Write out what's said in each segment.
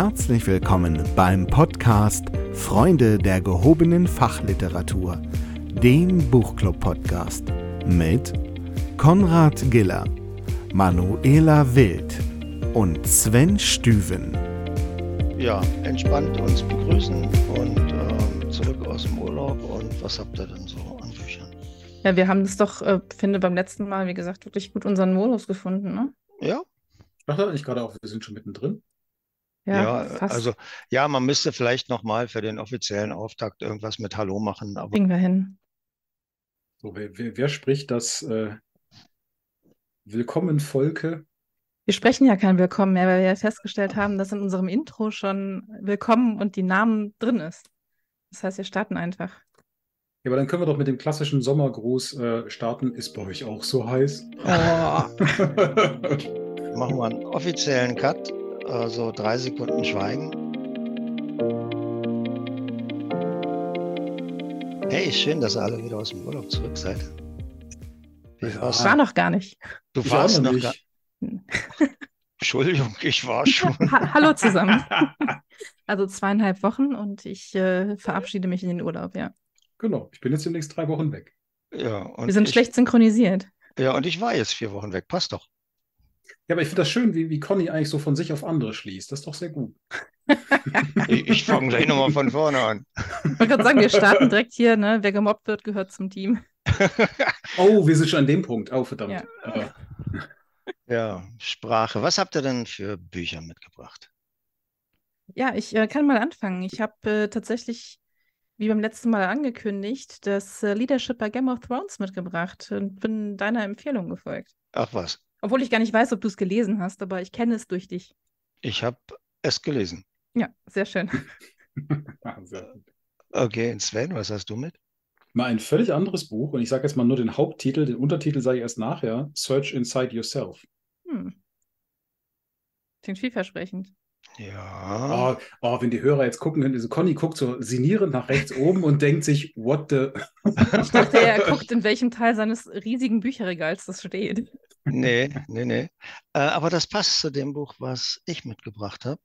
Herzlich willkommen beim Podcast Freunde der gehobenen Fachliteratur, dem Buchclub-Podcast mit Konrad Giller, Manuela Wild und Sven Stüven. Ja, entspannt uns begrüßen und ähm, zurück aus dem Urlaub. Und was habt ihr denn so an Büchern? Ja, wir haben das doch, äh, finde beim letzten Mal, wie gesagt, wirklich gut unseren Modus gefunden, ne? Ja, Ach, da ich gerade auch, wir sind schon mittendrin. Ja, fast also ja, man müsste vielleicht nochmal für den offiziellen Auftakt irgendwas mit Hallo machen, aber kriegen wir hin. So, wer, wer, wer spricht das äh, Willkommen, Volke? Wir sprechen ja kein Willkommen mehr, weil wir ja festgestellt haben, dass in unserem Intro schon Willkommen und die Namen drin ist. Das heißt, wir starten einfach. Ja, aber dann können wir doch mit dem klassischen Sommergruß äh, starten. Ist bei euch auch so heiß? Oh, machen wir einen offiziellen Cut, also drei Sekunden Schweigen. Hey, schön, dass ihr alle wieder aus dem Urlaub zurück seid. Wie Ja. war noch gar nicht. Du Ich warst noch nicht. gar... Entschuldigung, ich war schon. Ha Hallo zusammen. Also zweieinhalb Wochen und ich äh, verabschiede mich in den Urlaub, ja. Genau, ich bin jetzt demnächst drei Wochen weg. Ja, und Wir sind ich, schlecht synchronisiert. Ja, und ich war jetzt vier Wochen weg. Passt doch. Ja, aber ich finde das schön, wie, wie Conny eigentlich so von sich auf andere schließt. Das ist doch sehr gut. Ich, ich fange gleich nochmal von vorne an. Ich wollte gerade sagen, wir starten direkt hier, ne? Wer gemobbt wird, gehört zum Team. Oh, wir sind schon an dem Punkt. Oh, verdammt. Ja. Äh, Ja, Sprache. Was habt ihr denn für Bücher mitgebracht? Ja, ich äh, kann mal anfangen. Ich habe äh, tatsächlich, wie beim letzten Mal angekündigt, das äh, Leadership bei Game of Thrones mitgebracht und bin deiner Empfehlung gefolgt. Ach was, Obwohl ich gar nicht weiß, ob du es gelesen hast, aber ich kenne es durch dich. ich habe es gelesen. Ja, sehr schön. Okay, und Sven, was hast du mit? Mal ein völlig anderes Buch und ich sage jetzt mal nur den Haupttitel, den Untertitel sage ich erst nachher. Search Inside Yourself. Hm. Klingt vielversprechend. Ja, Oh, oh, wenn die Hörer jetzt gucken können, also Conny guckt so sinnierend nach rechts oben und denkt sich, what the. Ich dachte, er guckt, in welchem Teil seines riesigen Bücherregals das steht. Nee, nee, nee. Äh, aber das passt zu dem Buch, was ich mitgebracht habe.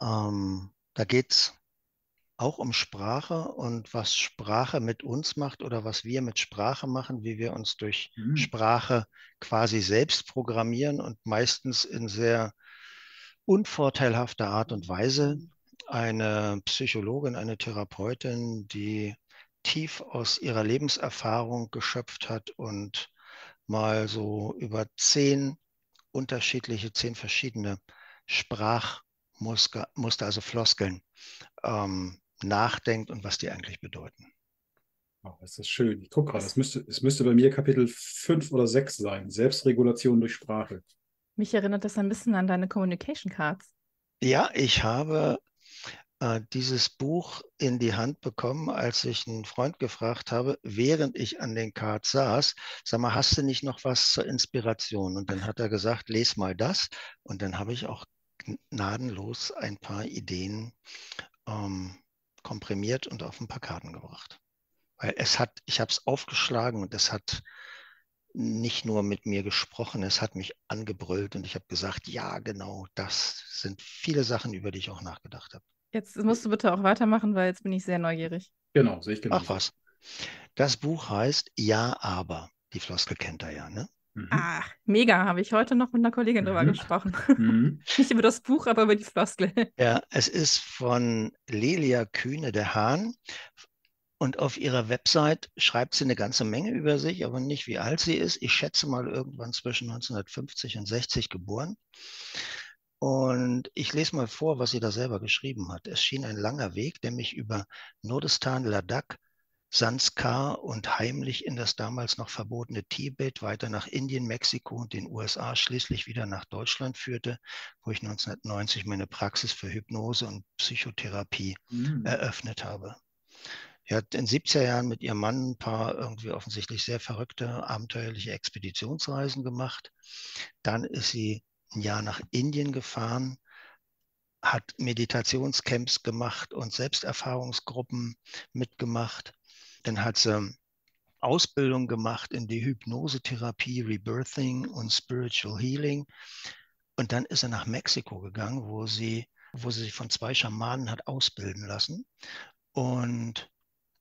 Ähm, da geht es auch um Sprache und was Sprache mit uns macht oder was wir mit Sprache machen, wie wir uns durch Hm. Sprache quasi selbst programmieren und meistens in sehr unvorteilhafter Art und Weise. Eine Psychologin, eine Therapeutin, die tief aus ihrer Lebenserfahrung geschöpft hat und mal so über zehn unterschiedliche, zehn verschiedene Sprachmuster, Muster, also Floskeln, ähm, nachdenkt und was die eigentlich bedeuten. Oh, das ist schön. Ich gucke gerade, es müsste, es müsste bei mir Kapitel 5 oder 6 sein. Selbstregulation durch Sprache. Mich erinnert das ein bisschen an deine Communication Cards. Ja, ich habe äh, dieses Buch in die Hand bekommen, als ich einen Freund gefragt habe, während ich an den Cards saß, sag mal, hast du nicht noch was zur Inspiration? Und dann hat er gesagt, les mal das. Und dann habe ich auch gnadenlos ein paar Ideen ähm, komprimiert und auf ein paar Karten gebracht. Weil es hat, ich habe es aufgeschlagen und es hat nicht nur mit mir gesprochen, es hat mich angebrüllt und ich habe gesagt, ja, genau, das sind viele Sachen, über die ich auch nachgedacht habe. Jetzt musst du bitte auch weitermachen, weil jetzt bin ich sehr neugierig. Genau, sehe ich genau. Ach was. Das Buch heißt Ja, aber. Die Floskel kennt er ja, ne? Mhm. Ah, mega, habe ich heute noch mit einer Kollegin drüber Mhm. gesprochen. Mhm. Nicht über das Buch, aber über die Floskel. Ja, es ist von Lelia Kühne der Hahn. Und auf ihrer Website schreibt sie eine ganze Menge über sich, aber nicht wie alt sie ist. Ich schätze mal irgendwann zwischen 1950 und 60 geboren. Und ich lese mal vor, was sie da selber geschrieben hat. Es schien ein langer Weg, der mich über Nordistan, Ladakh, Sanskar und heimlich in das damals noch verbotene Tibet, weiter nach Indien, Mexiko und den USA, schließlich wieder nach Deutschland führte, wo ich 1990 meine Praxis für Hypnose und Psychotherapie Mhm. eröffnet habe. Sie hat in 70er Jahren mit ihrem Mann ein paar irgendwie offensichtlich sehr verrückte, abenteuerliche Expeditionsreisen gemacht. Dann ist sie ein Jahr nach Indien gefahren, hat Meditationscamps gemacht und Selbsterfahrungsgruppen mitgemacht. Dann hat sie Ausbildung gemacht in die Hypnosetherapie, Rebirthing und Spiritual Healing. Und dann ist sie nach Mexiko gegangen, wo sie wo sie sich von zwei Schamanen hat ausbilden lassen. Und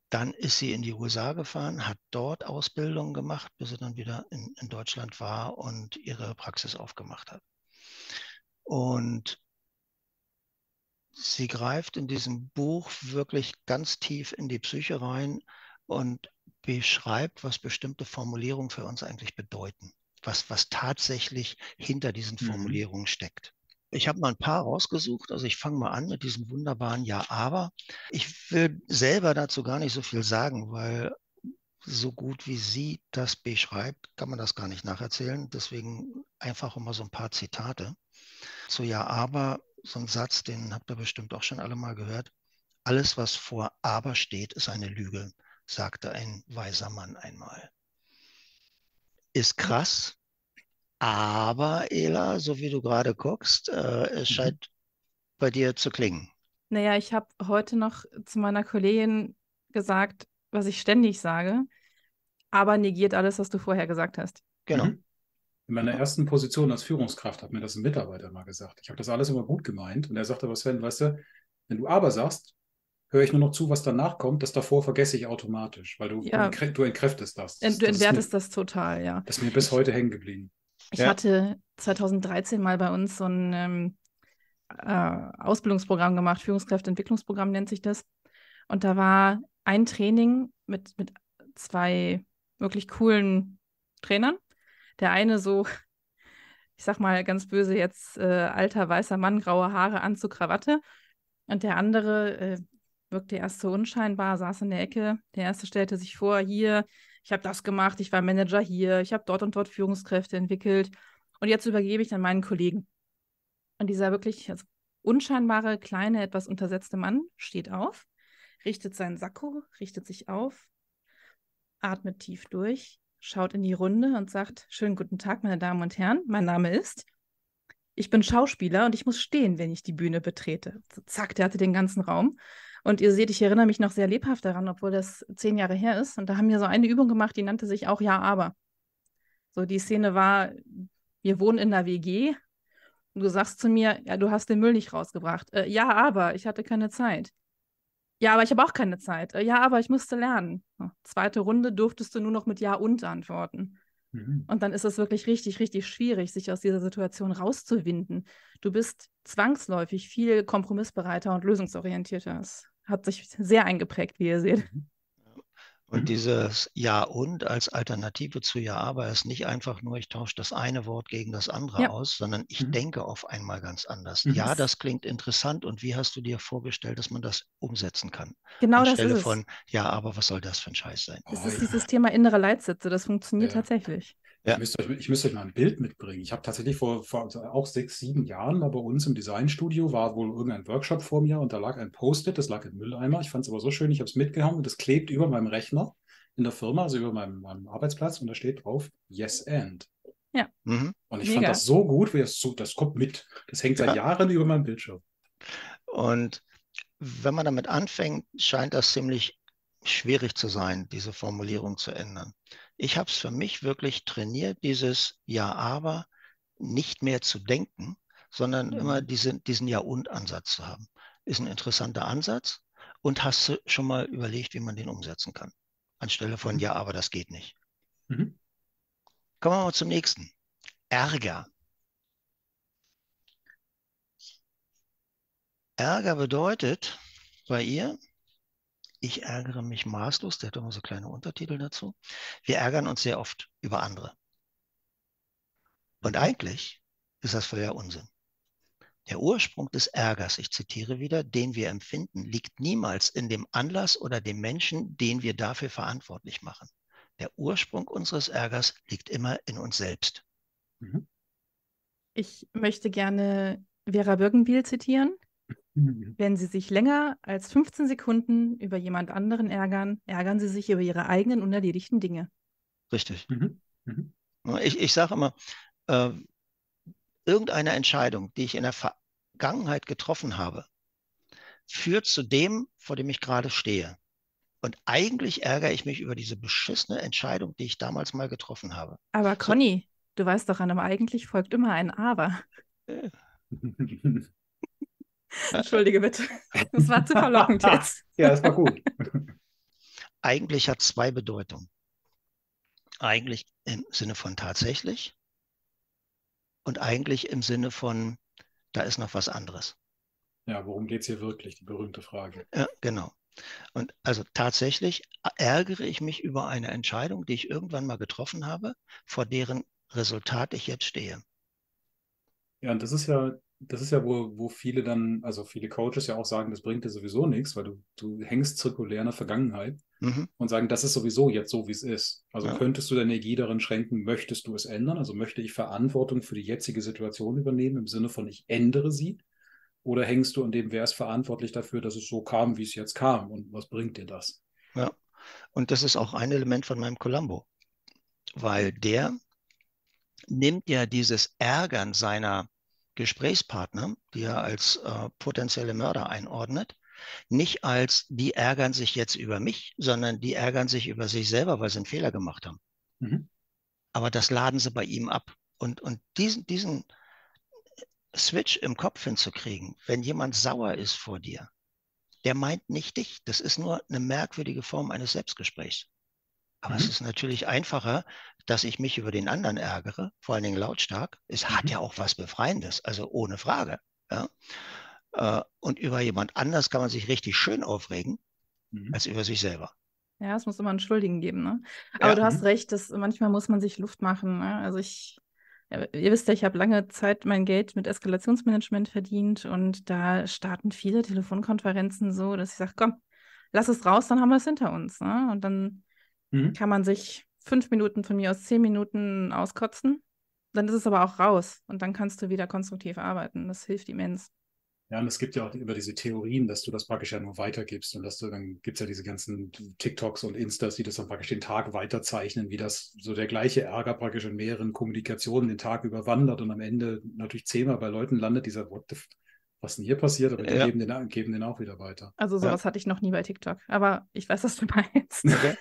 dann ist sie in die USA gefahren, hat dort Ausbildung gemacht, bis sie dann wieder in, in Deutschland war und ihre Praxis aufgemacht hat. Und sie greift in diesem Buch wirklich ganz tief in die Psyche rein und beschreibt, was bestimmte Formulierungen für uns eigentlich bedeuten, was, was tatsächlich hinter diesen mhm. Formulierungen mhm. steckt. Ich habe mal ein paar rausgesucht. Also ich fange mal an mit diesem wunderbaren Ja, aber. Ich will selber dazu gar nicht so viel sagen, weil so gut wie sie das beschreibt, kann man das gar nicht nacherzählen. Deswegen einfach immer so ein paar Zitate. Zu Ja, aber, so ein Satz, den habt ihr bestimmt auch schon alle mal gehört. Alles, was vor aber steht, ist eine Lüge, sagte ein weiser Mann einmal. Ist krass, aber Ela, so wie du gerade guckst, äh, es mhm. scheint bei dir zu klingen. Naja, ich habe heute noch zu meiner Kollegin gesagt, was ich ständig sage, aber negiert alles, was du vorher gesagt hast. Genau. Mhm. In meiner ersten Position als Führungskraft hat mir das ein Mitarbeiter mal gesagt. Ich habe das alles immer gut gemeint und er sagte, was Sven, weißt du, wenn du aber sagst, höre ich nur noch zu, was danach kommt, das davor vergesse ich automatisch, weil du, ja. du, entkräftest das. das du entwertest das, mir, das total, ja. Das ist mir bis heute hängen geblieben. Ich ja. hatte 2013 mal bei uns so ein ähm, äh, Ausbildungsprogramm gemacht, Führungskräfteentwicklungsprogramm nennt sich das. Und da war ein Training mit, mit zwei wirklich coolen Trainern. Der eine so, ich sag mal ganz böse jetzt, äh, alter weißer Mann, graue Haare, Anzug, Krawatte. Und der andere äh, wirkte erst so unscheinbar, saß in der Ecke. Der erste stellte sich vor, hier, ich habe das gemacht, ich war Manager hier, ich habe dort und dort Führungskräfte entwickelt und jetzt übergebe ich dann meinen Kollegen. Und dieser wirklich also unscheinbare, kleine, etwas untersetzte Mann steht auf, richtet seinen Sakko, richtet sich auf, atmet tief durch, schaut in die Runde und sagt, schönen guten Tag, meine Damen und Herren, mein Name ist, ich bin Schauspieler und ich muss stehen, wenn ich die Bühne betrete. Zack, der hatte den ganzen Raum. Und ihr seht, ich erinnere mich noch sehr lebhaft daran, obwohl das zehn Jahre her ist. Und da haben wir so eine Übung gemacht, die nannte sich auch Ja, aber. So, die Szene war, wir wohnen in einer WG und du sagst zu mir, ja, du hast den Müll nicht rausgebracht. Äh, ja, aber ich hatte keine Zeit. Ja, aber ich habe auch keine Zeit. Äh, ja, aber ich musste lernen. Zweite Runde durftest du nur noch mit Ja und antworten. Mhm. Und dann ist es wirklich richtig, richtig schwierig, sich aus dieser Situation rauszuwinden. Du bist zwangsläufig viel kompromissbereiter und lösungsorientierter. Das hat sich sehr eingeprägt, wie ihr seht. Mhm. Und mhm. dieses Ja und als Alternative zu Ja aber ist nicht einfach nur, ich tausche das eine Wort gegen das andere ja. aus, sondern ich mhm. denke auf einmal ganz anders. Mhm. Ja, das klingt interessant und wie hast du dir vorgestellt, dass man das umsetzen kann? Genau Anstelle das ist von, ja, aber was soll das für ein Scheiß sein? Es oh, ist ja. dieses Thema innere Leitsätze, das funktioniert ja. tatsächlich. Ja. Ich, müsste euch, ich müsste euch mal ein Bild mitbringen. Ich habe tatsächlich vor, vor auch sechs, sieben Jahren mal bei uns im Designstudio war wohl irgendein Workshop vor mir und da lag ein Post-it, das lag im Mülleimer. Ich fand es aber so schön, ich habe es mitgehauen und das klebt über meinem Rechner in der Firma, also über meinem, meinem Arbeitsplatz und da steht drauf Yes and. Ja. Mhm. Und ich Mega. fand das so gut, wie das, so, das kommt mit. Das hängt seit ja. Jahren über meinem Bildschirm. Und wenn man damit anfängt, scheint das ziemlich schwierig zu sein, diese Formulierung zu ändern. Ich habe es für mich wirklich trainiert, dieses Ja, aber nicht mehr zu denken, sondern mhm. immer diese, diesen Ja und Ansatz zu haben. Ist ein interessanter Ansatz und hast du schon mal überlegt, wie man den umsetzen kann. Anstelle von mhm. Ja, aber das geht nicht. Mhm. Kommen wir mal zum nächsten. Ärger. Ärger bedeutet bei ihr, ich ärgere mich maßlos, der hat immer so kleine Untertitel dazu. Wir ärgern uns sehr oft über andere. Und mhm. eigentlich ist das völliger Unsinn. Der Ursprung des Ärgers, ich zitiere wieder, den wir empfinden, liegt niemals in dem Anlass oder dem Menschen, den wir dafür verantwortlich machen. Der Ursprung unseres Ärgers liegt immer in uns selbst. Mhm. Ich möchte gerne Vera Birkenbiel zitieren. Mhm. Wenn Sie sich länger als 15 Sekunden über jemand anderen ärgern, ärgern Sie sich über Ihre eigenen unerledigten Dinge. Richtig. Mhm. Mhm. Ich, ich sage immer, äh, irgendeine Entscheidung, die ich in der Vergangenheit getroffen habe, führt zu dem, vor dem ich gerade stehe. Und eigentlich ärgere ich mich über diese beschissene Entscheidung, die ich damals mal getroffen habe. Aber Conny, so. du weißt doch, an einem eigentlich folgt immer ein Aber. Äh. Entschuldige bitte. Das war zu verlockend jetzt. Ja, das war gut. Eigentlich hat zwei Bedeutungen. Eigentlich im Sinne von tatsächlich und eigentlich im Sinne von, da ist noch was anderes. Ja, worum geht es hier wirklich? Die berühmte Frage. Ja, genau. Und also tatsächlich ärgere ich mich über eine Entscheidung, die ich irgendwann mal getroffen habe, vor deren Resultat ich jetzt stehe. Ja, und das ist ja, das ist ja, wo, wo viele dann, also viele Coaches ja auch sagen, das bringt dir sowieso nichts, weil du, du hängst zirkulär in der Vergangenheit Mhm. und sagen, das ist sowieso jetzt so, wie es ist. Also Ja. könntest du deine Energie darin schränken, möchtest du es ändern? Also möchte ich Verantwortung für die jetzige Situation übernehmen, im Sinne von ich ändere sie? Oder hängst du an dem, wer ist verantwortlich dafür, dass es so kam, wie es jetzt kam? Und was bringt dir das? Ja. Und das ist auch ein Element von meinem Columbo, weil der nimmt ja dieses Ärgern seiner Gesprächspartner, die er als äh, potenzielle Mörder einordnet, nicht als die ärgern sich jetzt über mich, sondern die ärgern sich über sich selber, weil sie einen Fehler gemacht haben. Mhm. Aber das laden sie bei ihm ab. Und, und diesen, diesen Switch im Kopf hinzukriegen, wenn jemand sauer ist vor dir, der meint nicht dich. Das ist nur eine merkwürdige Form eines Selbstgesprächs. Aber es Mhm. ist natürlich einfacher, dass ich mich über den anderen ärgere, vor allen Dingen lautstark. Es hat Mhm. ja auch was Befreiendes, also ohne Frage. Ja? Äh, Und über jemand anders kann man sich richtig schön aufregen, Mhm. als über sich selber. Ja, es muss immer einen Schuldigen geben, ne? Aber Ja. du hast Mhm. recht, dass manchmal muss man sich Luft machen. Ne? Also ich, ja, ihr wisst ja, ich habe lange Zeit mein Geld mit Eskalationsmanagement verdient und da starten viele Telefonkonferenzen so, dass ich sage, komm, lass es raus, dann haben wir es hinter uns. Ne? Und dann Mhm. kann man sich fünf Minuten von mir aus zehn Minuten auskotzen. Dann ist es aber auch raus und dann kannst du wieder konstruktiv arbeiten. Das hilft immens. Ja, und es gibt ja auch über diese Theorien, dass du das praktisch ja nur weitergibst und dass du dann gibt es ja diese ganzen TikToks und Instas, die das dann praktisch den Tag weiterzeichnen, wie das so der gleiche Ärger praktisch in mehreren Kommunikationen den Tag überwandert und am Ende natürlich zehnmal bei Leuten landet dieser What the was denn hier passiert, aber die Ja. geben, den, geben den auch wieder weiter. Also Ja. sowas hatte ich noch nie bei TikTok. Aber ich weiß, was du meinst.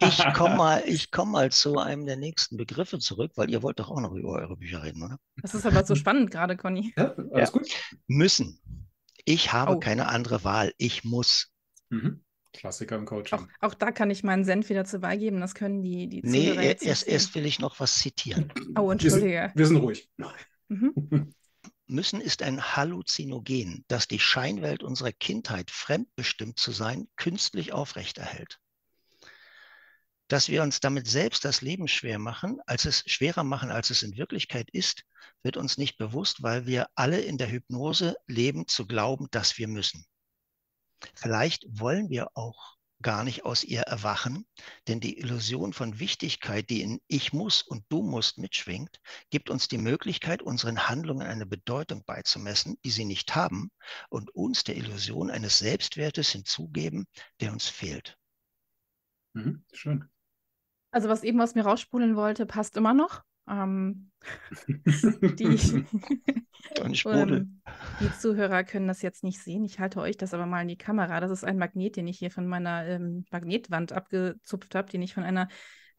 Ich komme mal, ich komm mal zu einem der nächsten Begriffe zurück, weil ihr wollt doch auch noch über eure Bücher reden, oder? Das ist aber so spannend gerade, Conny. Ja, alles gut. Müssen. Ich habe Oh. keine andere Wahl. Ich muss. Mhm. Klassiker im Coaching. Auch, auch da kann ich meinen Senf wieder zu beigeben. Das können die, die Nee, Zuhörer jetzt nicht erst, erst will ich noch was zitieren. Oh, wir, sind, entschuldige. wir sind ruhig. Mhm. Müssen ist ein Halluzinogen, das die Scheinwelt unserer Kindheit, fremdbestimmt zu sein, künstlich aufrechterhält. Dass wir uns damit selbst das Leben schwer machen, als es schwerer machen, als es in Wirklichkeit ist, wird uns nicht bewusst, weil wir alle in der Hypnose leben, zu glauben, dass wir müssen. Vielleicht wollen wir auch gar nicht aus ihr erwachen, denn die Illusion von Wichtigkeit, die in Ich muss und du musst mitschwingt, gibt uns die Möglichkeit, unseren Handlungen eine Bedeutung beizumessen, die sie nicht haben, und uns der Illusion eines Selbstwertes hinzugeben, der uns fehlt. Mhm. Schön. Also was eben aus mir rausspulen wollte, passt immer noch. Ähm, die, ähm, die Zuhörer können das jetzt nicht sehen. Ich halte euch das aber mal in die Kamera. Das ist ein Magnet, den ich hier von meiner ähm, Magnetwand abgezupft habe, den ich von einer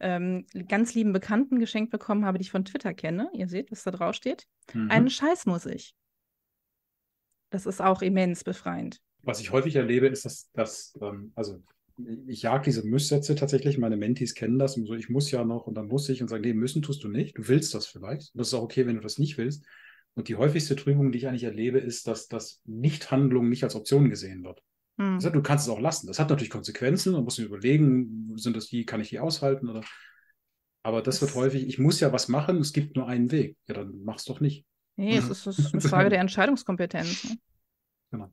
ähm, ganz lieben Bekannten geschenkt bekommen habe, die ich von Twitter kenne. Ihr seht, was da drauf steht. Mhm. Einen Scheiß muss ich. Das ist auch immens befreiend. Was ich häufig erlebe, ist, dass, dass ähm, also ich jag diese Müsssätze tatsächlich, meine Mentis kennen das und so, ich muss ja noch und dann muss ich und sagen, nee, müssen tust du nicht, du willst das vielleicht. Das ist auch okay, wenn du das nicht willst. Und die häufigste Trübung, die ich eigentlich erlebe, ist, dass das Nichthandlung nicht als Option gesehen wird. Hm. Heißt, du kannst es auch lassen. Das hat natürlich Konsequenzen, man muss sich überlegen, sind das die, kann ich die aushalten oder. Aber das wird Das- häufig, ich muss ja was machen, es gibt nur einen Weg. Ja, dann mach's doch nicht. Nee, es Mhm. ist, es ist eine Frage der Entscheidungskompetenz. Ne?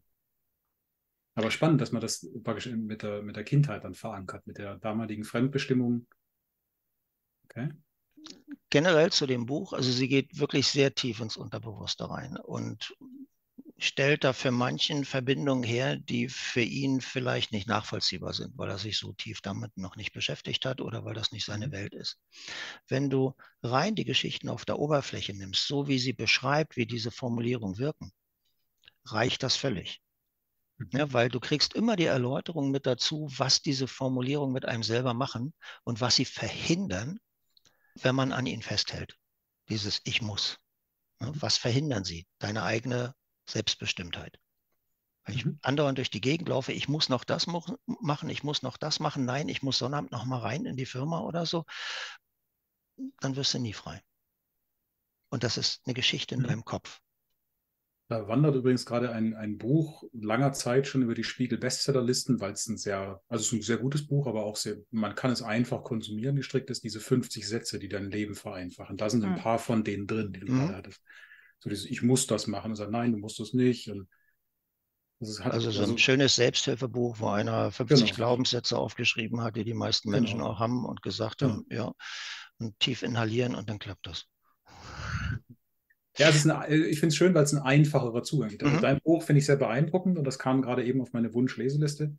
Aber spannend, dass man das praktisch mit der, mit der Kindheit dann verankert, mit der damaligen Fremdbestimmung. Okay. generell zu dem Buch, also sie geht wirklich sehr tief ins Unterbewusste rein und stellt da für manchen Verbindungen her, die für ihn vielleicht nicht nachvollziehbar sind, weil er sich so tief damit noch nicht beschäftigt hat oder weil das nicht seine Mhm. Welt ist. Wenn du rein die Geschichten auf der Oberfläche nimmst, so wie sie beschreibt, wie diese Formulierungen wirken, reicht das völlig. Mhm. Ja, weil du kriegst immer die Erläuterung mit dazu, was diese Formulierungen mit einem selber machen und was sie verhindern, wenn man an ihnen festhält. Dieses Ich muss. Ja, was verhindern sie? Deine eigene Selbstbestimmtheit. Wenn ich mhm. andauernd durch die Gegend laufe, ich muss noch das machen, ich muss noch das machen, nein, ich muss Sonnabend noch mal rein in die Firma oder so, dann wirst du nie frei. Und das ist eine Geschichte in mhm. deinem Kopf. Da wandert übrigens gerade ein, ein Buch langer Zeit schon über die Spiegel-Bestsellerlisten, weil es ein sehr, also es ist ein sehr gutes Buch, aber auch sehr, man kann es einfach konsumieren, gestrickt ist, diese 50 Sätze, die dein Leben vereinfachen. Da sind ein mhm. paar von denen drin, die du mhm. gerade hattest. So dieses, ich muss das machen. Und sagt, nein, du musst das nicht. Und hat, also so ein schönes Selbsthilfebuch, wo einer 50 genau. Glaubenssätze aufgeschrieben hat, die die meisten Menschen genau. auch haben und gesagt ja. haben, ja, und tief inhalieren und dann klappt das. Ja, es ist eine, ich finde es schön, weil es ein einfacherer Zugang ist. Also mhm. Dein Buch finde ich sehr beeindruckend und das kam gerade eben auf meine Wunschleseliste.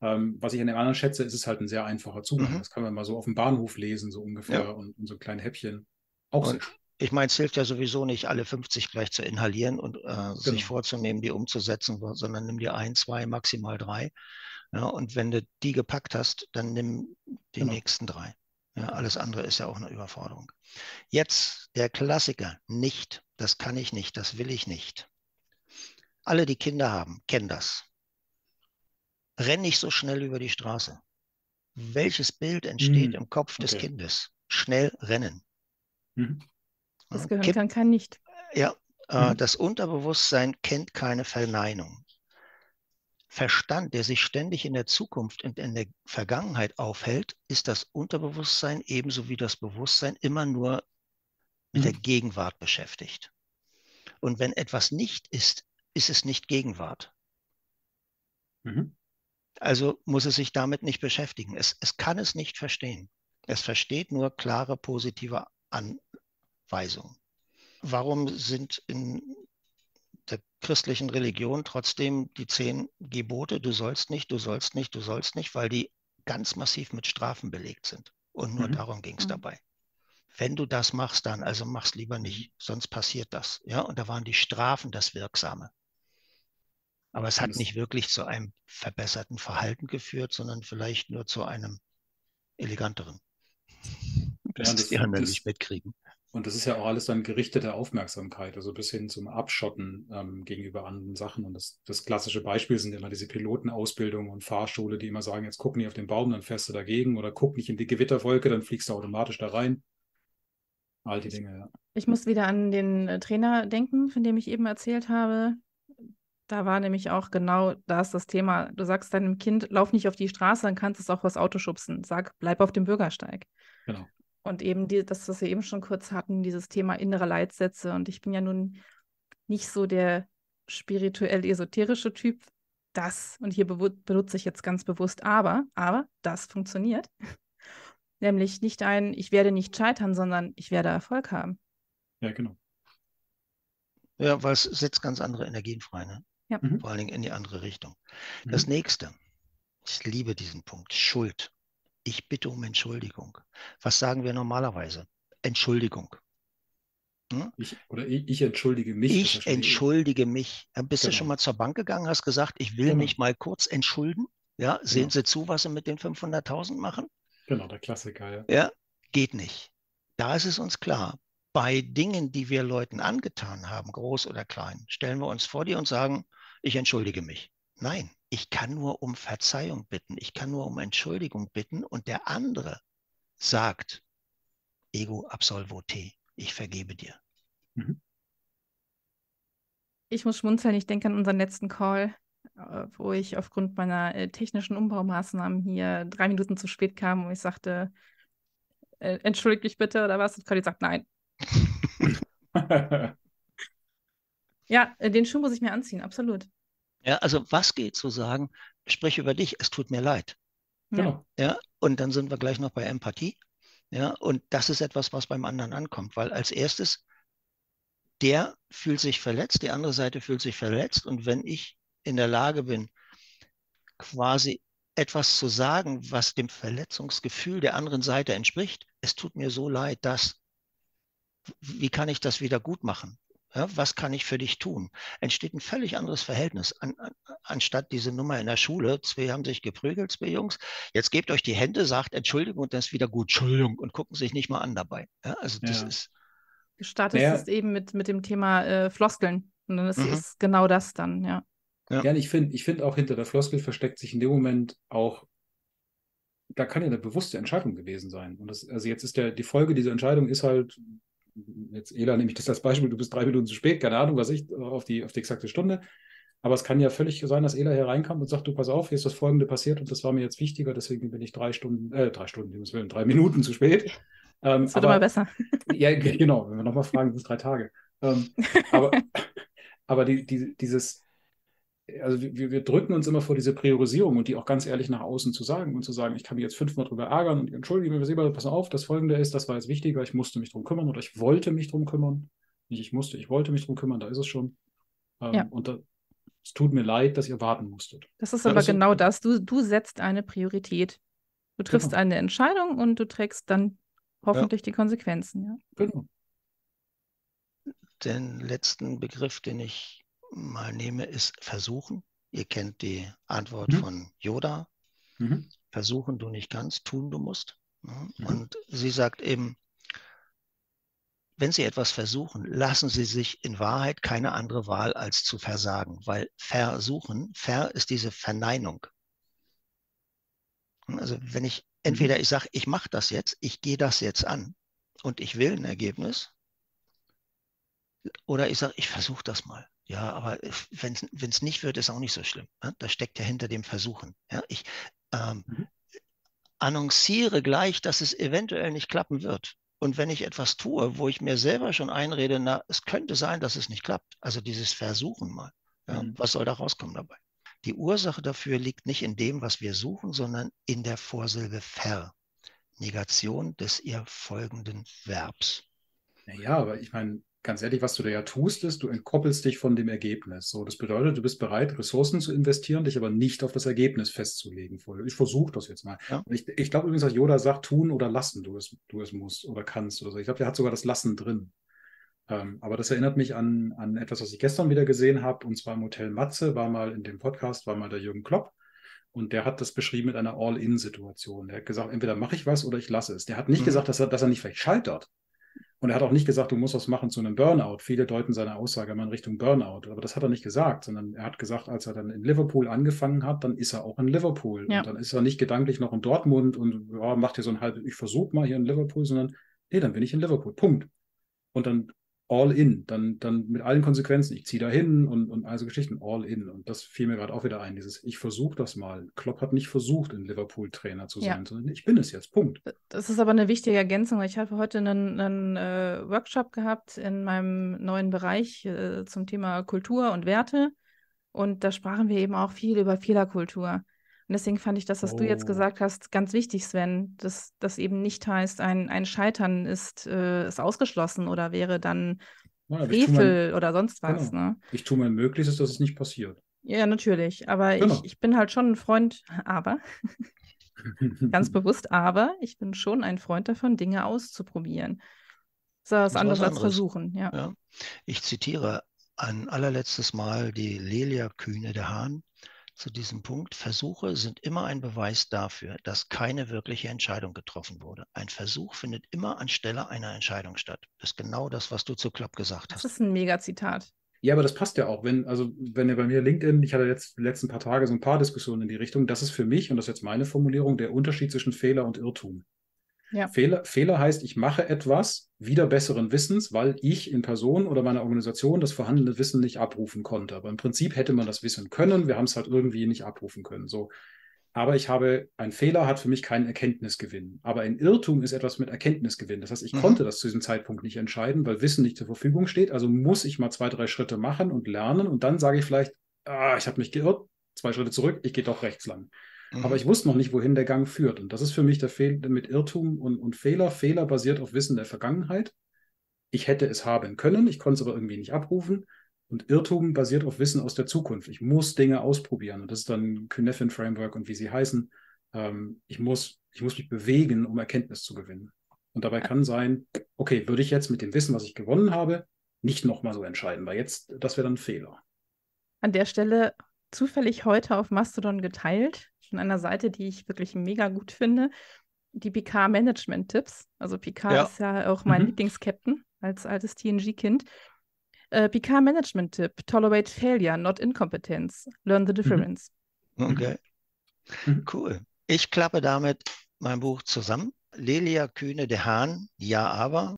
Ähm, was ich an dem anderen schätze, ist es halt ein sehr einfacher Zugang. Mhm. Das kann man mal so auf dem Bahnhof lesen, so ungefähr, ja. und, und, so kleine Häppchen. Auch und ich meine, es hilft ja sowieso nicht, alle 50 gleich zu inhalieren und äh, genau. sich vorzunehmen, die umzusetzen, sondern nimm dir ein, zwei, maximal drei. Ja, und wenn du die gepackt hast, dann nimm die genau. nächsten drei. Ja, alles andere ist ja auch eine Überforderung. Jetzt der Klassiker, nicht, das kann ich nicht, das will ich nicht. Alle, die Kinder haben, kennen das. Renn nicht so schnell über die Straße. Welches Bild entsteht hm. im Kopf des okay. Kindes? Schnell rennen. Mhm. Das Gehirn kann kein nicht. Ja, äh, mhm. das Unterbewusstsein kennt keine Verneinung. Verstand, der sich ständig in der Zukunft und in der Vergangenheit aufhält, ist das Unterbewusstsein ebenso wie das Bewusstsein immer nur mit mhm. der Gegenwart beschäftigt. Und wenn etwas nicht ist, ist es nicht Gegenwart. Mhm. Also muss es sich damit nicht beschäftigen. Es, es kann es nicht verstehen. Es versteht nur klare positive Anweisungen. Warum sind in der christlichen Religion trotzdem die zehn Gebote, du sollst nicht, du sollst nicht, du sollst nicht, weil die ganz massiv mit Strafen belegt sind. Und nur mhm. darum ging es mhm. dabei. Wenn du das machst, dann, also mach's lieber nicht, sonst passiert das. Ja, und da waren die Strafen das Wirksame. Aber es hat nicht wirklich zu einem verbesserten Verhalten geführt, sondern vielleicht nur zu einem eleganteren. Das, ja, das die anderen das, nicht mitkriegen. Und das ist ja auch alles dann gerichtete Aufmerksamkeit, also bis hin zum Abschotten ähm, gegenüber anderen Sachen. Und das, das klassische Beispiel sind immer diese Pilotenausbildung und Fahrschule, die immer sagen, jetzt guck nicht auf den Baum, dann fährst du dagegen oder guck nicht in die Gewitterwolke, dann fliegst du automatisch da rein. All die Dinge, ja. Ich muss wieder an den äh, Trainer denken, von dem ich eben erzählt habe. Da war nämlich auch genau das das Thema. Du sagst deinem Kind, lauf nicht auf die Straße, dann kannst du es auch was Auto schubsen. Sag, bleib auf dem Bürgersteig. Genau. Und eben die, das, was wir eben schon kurz hatten, dieses Thema innere Leitsätze. Und ich bin ja nun nicht so der spirituell esoterische Typ. Das, und hier benutze ich jetzt ganz bewusst aber, aber das funktioniert. Nämlich nicht ein, ich werde nicht scheitern, sondern ich werde Erfolg haben. Ja, genau. Ja, weil es setzt ganz andere Energien frei, ne? Ja. Mhm. Vor allen Dingen in die andere Richtung. Mhm. Das nächste, ich liebe diesen Punkt, Schuld ich bitte um Entschuldigung. Was sagen wir normalerweise? Entschuldigung. Hm? Ich, oder ich, ich, entschuldige mich. Ich entschuldige mich. Bist genau. du schon mal zur Bank gegangen, hast gesagt, ich will genau. mich mal kurz entschuldigen? Ja, sehen genau. Sie zu, was Sie mit den 500.000 machen? Genau, der Klassiker, ja. Ja, geht nicht. Da ist es uns klar. Bei Dingen, die wir Leuten angetan haben, groß oder klein, stellen wir uns vor die und sagen, ich entschuldige mich. Nein, ich kann nur um Verzeihung bitten, ich kann nur um Entschuldigung bitten und der andere sagt, ego absolvo te, ich vergebe dir. Mhm. Ich muss schmunzeln, ich denke an unseren letzten Call, wo ich aufgrund meiner äh, technischen Umbaumaßnahmen hier drei Minuten zu spät kam und ich sagte, äh, entschuldige dich bitte oder was? Und Conny sagt, nein. ja, den Schuh muss ich mir anziehen, absolut. Ja, also was geht zu sagen, sprich über dich, es tut mir leid. Genau. Ja, und dann sind wir gleich noch bei Empathie. Ja, und das ist etwas, was beim anderen ankommt, weil als erstes, der fühlt sich verletzt, die andere Seite fühlt sich verletzt. Und wenn ich in der Lage bin, quasi etwas zu sagen, was dem Verletzungsgefühl der anderen Seite entspricht, es tut mir so leid, dass, wie kann ich das wieder gut machen? Ja, was kann ich für dich tun? Entsteht ein völlig anderes Verhältnis. An, an, anstatt diese Nummer in der Schule, zwei haben sich geprügelt, zwei Jungs, jetzt gebt euch die Hände, sagt Entschuldigung und dann ist wieder gut, Entschuldigung und gucken sich nicht mal an dabei. Ja, also das ja. ist. Gestartet ja. ist eben mit, mit dem Thema äh, Floskeln. Und dann ist, mhm. ist genau das dann, ja. Ja, ich finde ich find auch hinter der Floskel versteckt sich in dem Moment auch, da kann ja eine bewusste Entscheidung gewesen sein. Und das, also jetzt ist der, die Folge dieser Entscheidung ist halt, jetzt Ela nehme ich das als Beispiel, du bist drei Minuten zu spät, keine Ahnung, was ich, auf die, auf die exakte Stunde. Aber es kann ja völlig sein, dass Ela hier reinkam und sagt, du pass auf, hier ist das Folgende passiert und das war mir jetzt wichtiger, deswegen bin ich drei Stunden, äh, drei Stunden, ich will, drei Minuten zu spät. Ähm, das wird aber, immer besser. Ja, genau, wenn wir nochmal fragen, sind es drei Tage. Ähm, aber aber die, die, dieses, also wir, wir, drücken uns immer vor diese Priorisierung und die auch ganz ehrlich nach außen zu sagen und zu sagen, ich kann mich jetzt fünfmal drüber ärgern und entschuldige mir, lieber, pass auf, das Folgende ist, das war jetzt wichtiger, ich musste mich drum kümmern oder ich wollte mich drum kümmern. Nicht ich musste, ich wollte mich drum kümmern, da ist es schon. Ähm, ja. Und da, es tut mir leid, dass ihr warten musstet. Das ist aber genau so, das. Du, du setzt eine Priorität. Du triffst genau. eine Entscheidung und du trägst dann hoffentlich ja. die Konsequenzen. Ja? Genau. Den letzten Begriff, den ich mal nehme, ist versuchen. Ihr kennt die Antwort mhm. von Yoda. Mhm. Versuchen du nicht ganz, tun du musst. Mhm. Und sie sagt eben, wenn Sie etwas versuchen, lassen Sie sich in Wahrheit keine andere Wahl als zu versagen, weil versuchen, ver ist diese Verneinung. Also wenn ich entweder mhm. ich sage, ich mache das jetzt, ich gehe das jetzt an und ich will ein Ergebnis, oder ich sage, ich versuche das mal. Ja, aber wenn es nicht wird, ist auch nicht so schlimm. Ne? Das steckt ja hinter dem Versuchen. Ja, ich ähm, mhm. annonciere gleich, dass es eventuell nicht klappen wird. Und wenn ich etwas tue, wo ich mir selber schon einrede, na, es könnte sein, dass es nicht klappt. Also dieses Versuchen mal. Ja, mhm. Was soll da rauskommen dabei? Die Ursache dafür liegt nicht in dem, was wir suchen, sondern in der Vorsilbe ver. Negation des ihr folgenden Verbs. Naja, aber ich meine, ganz ehrlich, was du da ja tust, ist, du entkoppelst dich von dem Ergebnis. So, das bedeutet, du bist bereit, Ressourcen zu investieren, dich aber nicht auf das Ergebnis festzulegen. Ich versuche das jetzt mal. Ja. Ich, ich glaube übrigens, dass Yoda sagt, tun oder lassen, du es, du es musst oder kannst oder so. Ich glaube, der hat sogar das Lassen drin. Ähm, aber das erinnert mich an, an etwas, was ich gestern wieder gesehen habe, und zwar im Hotel Matze, war mal in dem Podcast, war mal der Jürgen Klopp. Und der hat das beschrieben mit einer All-In-Situation. Der hat gesagt, entweder mache ich was oder ich lasse es. Der hat nicht mhm. gesagt, dass er, dass er nicht vielleicht scheitert. Und er hat auch nicht gesagt, du musst was machen zu einem Burnout. Viele deuten seine Aussage immer in Richtung Burnout. Aber das hat er nicht gesagt, sondern er hat gesagt, als er dann in Liverpool angefangen hat, dann ist er auch in Liverpool. Ja. Und dann ist er nicht gedanklich noch in Dortmund und ja, macht hier so ein halb, ich versuche mal hier in Liverpool, sondern nee, dann bin ich in Liverpool. Punkt. Und dann all in, dann, dann mit allen Konsequenzen. Ich ziehe da hin und, und also Geschichten all in. Und das fiel mir gerade auch wieder ein, dieses Ich versuche das mal. Klopp hat nicht versucht, in Liverpool Trainer zu sein, ja. sondern ich bin es jetzt. Punkt. Das ist aber eine wichtige Ergänzung. Ich habe heute einen, einen äh, Workshop gehabt in meinem neuen Bereich äh, zum Thema Kultur und Werte. Und da sprachen wir eben auch viel über Fehlerkultur. Und deswegen fand ich das, was oh. du jetzt oh. gesagt hast, ganz wichtig, Sven, dass das eben nicht heißt, ein, ein Scheitern ist, äh, ist ausgeschlossen oder wäre dann ja, Frevel oder sonst was. Genau. Ne? Ich tue mein Möglichstes, dass es nicht passiert. Ja, natürlich. Aber genau. ich, ich bin halt schon ein Freund, aber, ganz bewusst, aber ich bin schon ein Freund davon, Dinge auszuprobieren. Das ist was anderes als versuchen. Ja. ja. Ich zitiere ein allerletztes Mal die Lelia Kühne der Hahn zu diesem Punkt. Versuche sind immer ein Beweis dafür, dass keine wirkliche Entscheidung getroffen wurde. Ein Versuch findet immer anstelle einer Entscheidung statt. Das ist genau das, was du zu Klopp gesagt hast. Das ist ein Mega-Zitat. Ja, aber das passt ja auch. Wenn, also, wenn ihr bei mir LinkedIn, ich hatte jetzt die letzten paar Tage so ein paar Diskussionen in die Richtung, das ist für mich, und das ist jetzt meine Formulierung, der Unterschied zwischen Fehler und Irrtum. Ja. Fehler, Fehler heißt, ich mache etwas wieder besseren Wissens, weil ich in Person oder meiner Organisation das vorhandene Wissen nicht abrufen konnte. Aber im Prinzip hätte man das wissen können, wir haben es halt irgendwie nicht abrufen können. So. Aber ich habe, ein Fehler hat für mich keinen Erkenntnisgewinn. Aber ein Irrtum ist etwas mit Erkenntnisgewinn. Das heißt, ich mhm. konnte das zu diesem Zeitpunkt nicht entscheiden, weil Wissen nicht zur Verfügung steht. Also muss ich mal zwei, drei Schritte machen und lernen. Und dann sage ich vielleicht, ah, ich habe mich geirrt, zwei Schritte zurück, ich gehe doch rechts lang. Mhm. Aber ich wusste noch nicht, wohin der Gang führt. Und das ist für mich der Fehler mit Irrtum und, und Fehler. Fehler basiert auf Wissen der Vergangenheit. Ich hätte es haben können, ich konnte es aber irgendwie nicht abrufen. Und Irrtum basiert auf Wissen aus der Zukunft. Ich muss Dinge ausprobieren. Und das ist dann Kynefin Framework und wie sie heißen. Ähm, ich, muss, ich muss mich bewegen, um Erkenntnis zu gewinnen. Und dabei kann sein, okay, würde ich jetzt mit dem Wissen, was ich gewonnen habe, nicht nochmal so entscheiden, weil jetzt, das wäre dann ein Fehler. An der Stelle zufällig heute auf Mastodon geteilt von einer Seite, die ich wirklich mega gut finde. Die PK Management Tipps. Also PK ja. ist ja auch mein mhm. Lieblingskapitän als altes TNG-Kind. Äh, PK Management Tipp: Tolerate failure, not incompetence. Learn the difference. Okay. Mhm. Cool. Ich klappe damit mein Buch zusammen. Lelia Kühne de Haan, ja, aber.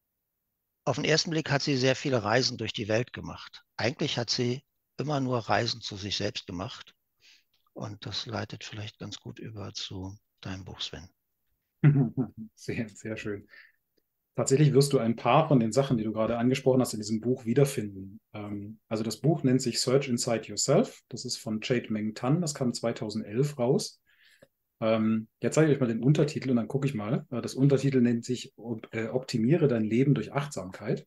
Auf den ersten Blick hat sie sehr viele Reisen durch die Welt gemacht. Eigentlich hat sie immer nur Reisen zu sich selbst gemacht. Und das leitet vielleicht ganz gut über zu deinem Buch, Sven. Sehr, sehr schön. Tatsächlich wirst du ein paar von den Sachen, die du gerade angesprochen hast, in diesem Buch wiederfinden. Ähm, also das Buch nennt sich Search Inside Yourself. Das ist von Jade Meng Tan. Das kam 2011 raus. Ähm, jetzt zeige ich euch mal den Untertitel und dann gucke ich mal. Äh, das Untertitel nennt sich äh, Optimiere dein Leben durch Achtsamkeit.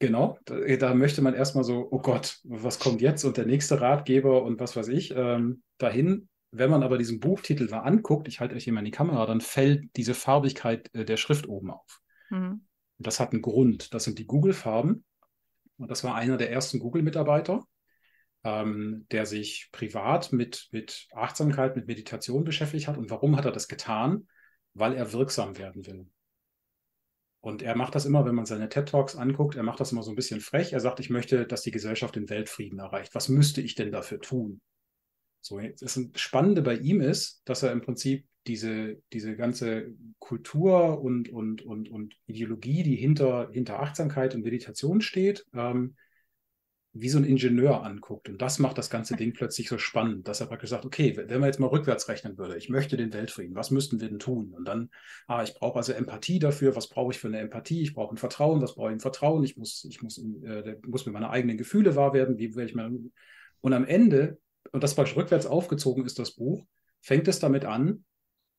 Genau, da, da, möchte man erstmal so, oh Gott, was kommt jetzt und der nächste Ratgeber und was weiß ich, ähm, dahin. Wenn man aber diesen Buchtitel mal anguckt, ich halte euch hier mal in die Kamera, dann fällt diese Farbigkeit äh, der Schrift oben auf. Mhm. Das hat einen Grund. Das sind die Google-Farben. Und das war einer der ersten Google-Mitarbeiter ähm, der sich privat mit, mit Achtsamkeit, mit Meditation beschäftigt hat. Und warum hat er das getan? Weil er wirksam werden will. Und er macht das immer, wenn man seine TED Talks anguckt, er macht das immer so ein bisschen frech. Er sagt, ich möchte, dass die Gesellschaft den Weltfrieden erreicht. Was müsste ich denn dafür tun? So, das Spannende bei ihm ist, dass er im Prinzip diese, diese ganze Kultur und, und, und, und Ideologie, die hinter, hinter Achtsamkeit und Meditation steht, ähm, wie so ein Ingenieur anguckt. Und das macht das ganze Ding plötzlich so spannend, dass er praktisch sagt, okay, wenn man jetzt mal rückwärts rechnen würde, ich möchte den Weltfrieden, was müssten wir denn tun? Und dann, ah, ich brauche also Empathie dafür, was brauche ich für eine Empathie? Ich brauche ein Vertrauen, was brauche ich ein Vertrauen? Ich muss, ich muss, äh, muss mir meine eigenen Gefühle wahr werden, wie werde ich mir. Und am Ende, und das praktisch rückwärts aufgezogen ist, das Buch, fängt es damit an,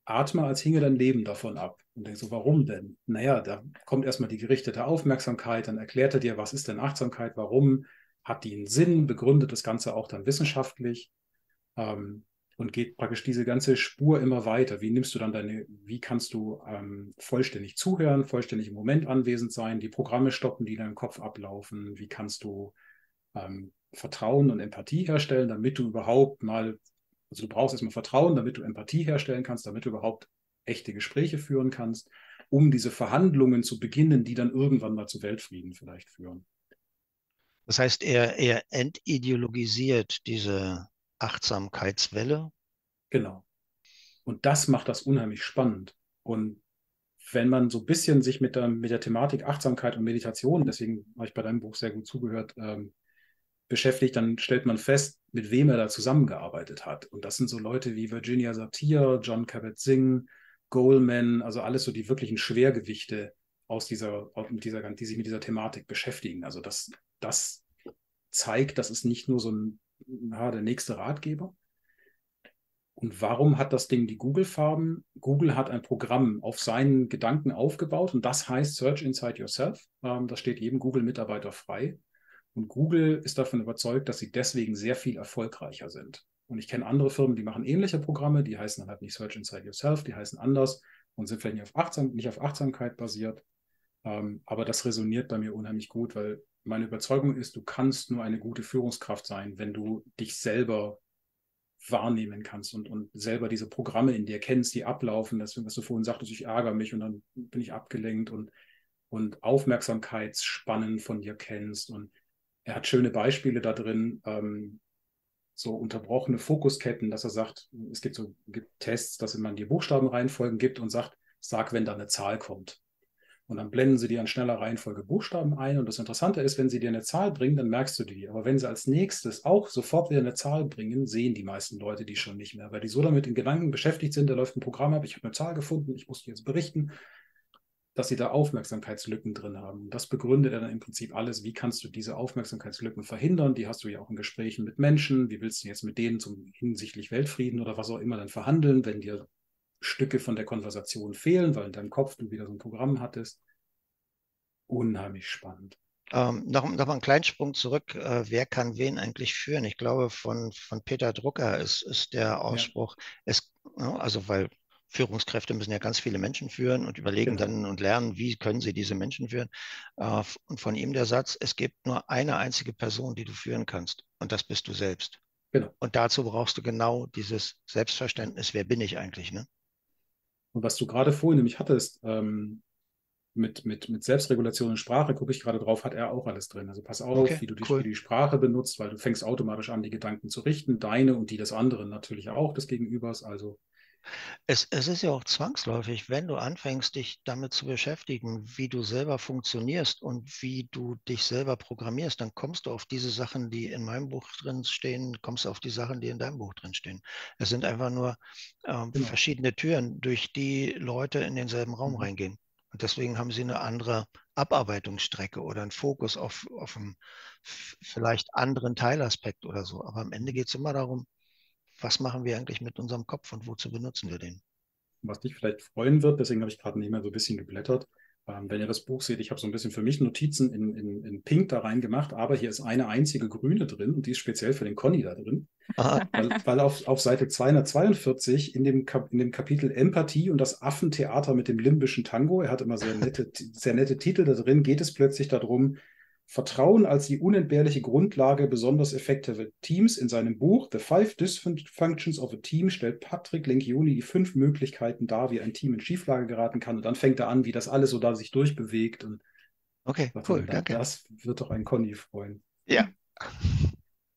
atme, als hinge dein Leben davon ab. Und denkst so, warum denn? Naja, da kommt erstmal die gerichtete Aufmerksamkeit, dann erklärt er dir, was ist denn Achtsamkeit, warum, hat die einen Sinn, begründet das Ganze auch dann wissenschaftlich ähm, und geht praktisch diese ganze Spur immer weiter. Wie nimmst du dann deine, wie kannst du ähm, vollständig zuhören, vollständig im Moment anwesend sein, die Programme stoppen, die in deinem Kopf ablaufen, wie kannst du ähm, Vertrauen und Empathie herstellen, damit du überhaupt mal, also du brauchst erstmal Vertrauen, damit du Empathie herstellen kannst, damit du überhaupt echte Gespräche führen kannst, um diese Verhandlungen zu beginnen, die dann irgendwann mal zu Weltfrieden vielleicht führen. Das heißt, er, er entideologisiert diese Achtsamkeitswelle. Genau. Und das macht das unheimlich spannend. Und wenn man so ein bisschen sich mit der, mit der Thematik Achtsamkeit und Meditation, deswegen habe ich bei deinem Buch sehr gut zugehört, ähm, beschäftigt, dann stellt man fest, mit wem er da zusammengearbeitet hat. Und das sind so Leute wie Virginia Satir, John Kabat-Zinn, Goldman, also alles so die wirklichen Schwergewichte aus dieser, dieser, die sich mit dieser Thematik beschäftigen. Also das, das zeigt, das ist nicht nur so ein, ja, der nächste Ratgeber. Und warum hat das Ding die Google-Farben? Google hat ein Programm auf seinen Gedanken aufgebaut und das heißt Search Inside Yourself. Ähm, das steht jedem Google-Mitarbeiter frei. Und Google ist davon überzeugt, dass sie deswegen sehr viel erfolgreicher sind. Und ich kenne andere Firmen, die machen ähnliche Programme, die heißen dann halt nicht Search Inside Yourself, die heißen anders und sind vielleicht nicht auf, Achtsam nicht auf Achtsamkeit basiert. Ähm, aber das resoniert bei mir unheimlich gut, weil meine Überzeugung ist, du kannst nur eine gute Führungskraft sein, wenn du dich selber wahrnehmen kannst und, und selber diese Programme in dir kennst, die ablaufen. Das, was du vorhin sagtest, ich ärgere mich und dann bin ich abgelenkt und, und Aufmerksamkeitsspannen von dir kennst. Und er hat schöne Beispiele da drin, ähm, so unterbrochene Fokusketten, dass er sagt, es gibt so gibt Tests, dass man die Buchstabenreihenfolgen gibt und sagt, sag, wenn da eine Zahl kommt. Und dann blenden sie dir in schneller Reihenfolge Buchstaben ein. Und das Interessante ist, wenn sie dir eine Zahl bringen, dann merkst du die. Aber wenn sie als nächstes auch sofort wieder eine Zahl bringen, sehen die meisten Leute die schon nicht mehr, weil die so damit in Gedanken beschäftigt sind, da läuft ein Programm ab, ich habe eine Zahl gefunden, ich muss die jetzt berichten, dass sie da Aufmerksamkeitslücken drin haben. Das begründet dann im Prinzip alles. Wie kannst du diese Aufmerksamkeitslücken verhindern? Die hast du ja auch in Gesprächen mit Menschen. Wie willst du jetzt mit denen zum hinsichtlich Weltfrieden oder was auch immer dann verhandeln, wenn dir Stücke von der Konversation fehlen, weil in deinem Kopf du wieder so ein Programm hattest. Unheimlich spannend. Ähm, noch, noch mal einen kleinen Sprung zurück. Äh, wer kann wen eigentlich führen? Ich glaube, von, von Peter Drucker ist, ist der Ausspruch, ja. es, also weil Führungskräfte müssen ja ganz viele Menschen führen und überlegen genau. dann und lernen, wie können sie diese Menschen führen. Äh, und von ihm der Satz, es gibt nur eine einzige Person, die du führen kannst und das bist du selbst. Genau. Und dazu brauchst du genau dieses Selbstverständnis, wer bin ich eigentlich, ne? Und was du gerade vorhin nämlich hattest, ähm, mit, mit, mit Selbstregulation und Sprache, gucke ich gerade drauf, hat er auch alles drin. Also pass auf, Okay, wie du die, cool. die Sprache benutzt, weil du fängst automatisch an, die Gedanken zu richten, deine und die des anderen natürlich auch des Gegenübers. Also Es, es ist ja auch zwangsläufig, wenn du anfängst, dich damit zu beschäftigen, wie du selber funktionierst und wie du dich selber programmierst, dann kommst du auf diese Sachen, die in meinem Buch drin stehen, kommst du auf die Sachen, die in deinem Buch drin stehen. Es sind einfach nur ähm, Genau. verschiedene Türen, durch die Leute in denselben Raum Mhm. reingehen. Und deswegen haben sie eine andere Abarbeitungsstrecke oder einen Fokus auf, auf einen vielleicht anderen Teilaspekt oder so. Aber am Ende geht es immer darum, was machen wir eigentlich mit unserem Kopf und wozu benutzen wir den? was dich vielleicht freuen wird, deswegen habe ich gerade nebenher so ein bisschen geblättert. Ähm, wenn ihr das Buch seht, ich habe so ein bisschen für mich Notizen in, in, in Pink da reingemacht, aber hier ist eine einzige grüne drin und die ist speziell für den Conny da drin. Weil, weil auf, auf Seite 242 in dem, Kap in dem Kapitel Empathie und das Affentheater mit dem limbischen Tango, er hat immer sehr nette, sehr nette Titel da drin, geht es plötzlich darum, Vertrauen als die unentbehrliche Grundlage besonders effektiver Teams. In seinem Buch The Five Dysfunctions of a Team stellt Patrick Lencioni die fünf Möglichkeiten dar, wie ein Team in Schieflage geraten kann. Und dann fängt er an, wie das alles so da sich durchbewegt. Und okay, cool, er, danke. Das wird doch ein Conny freuen. Ja.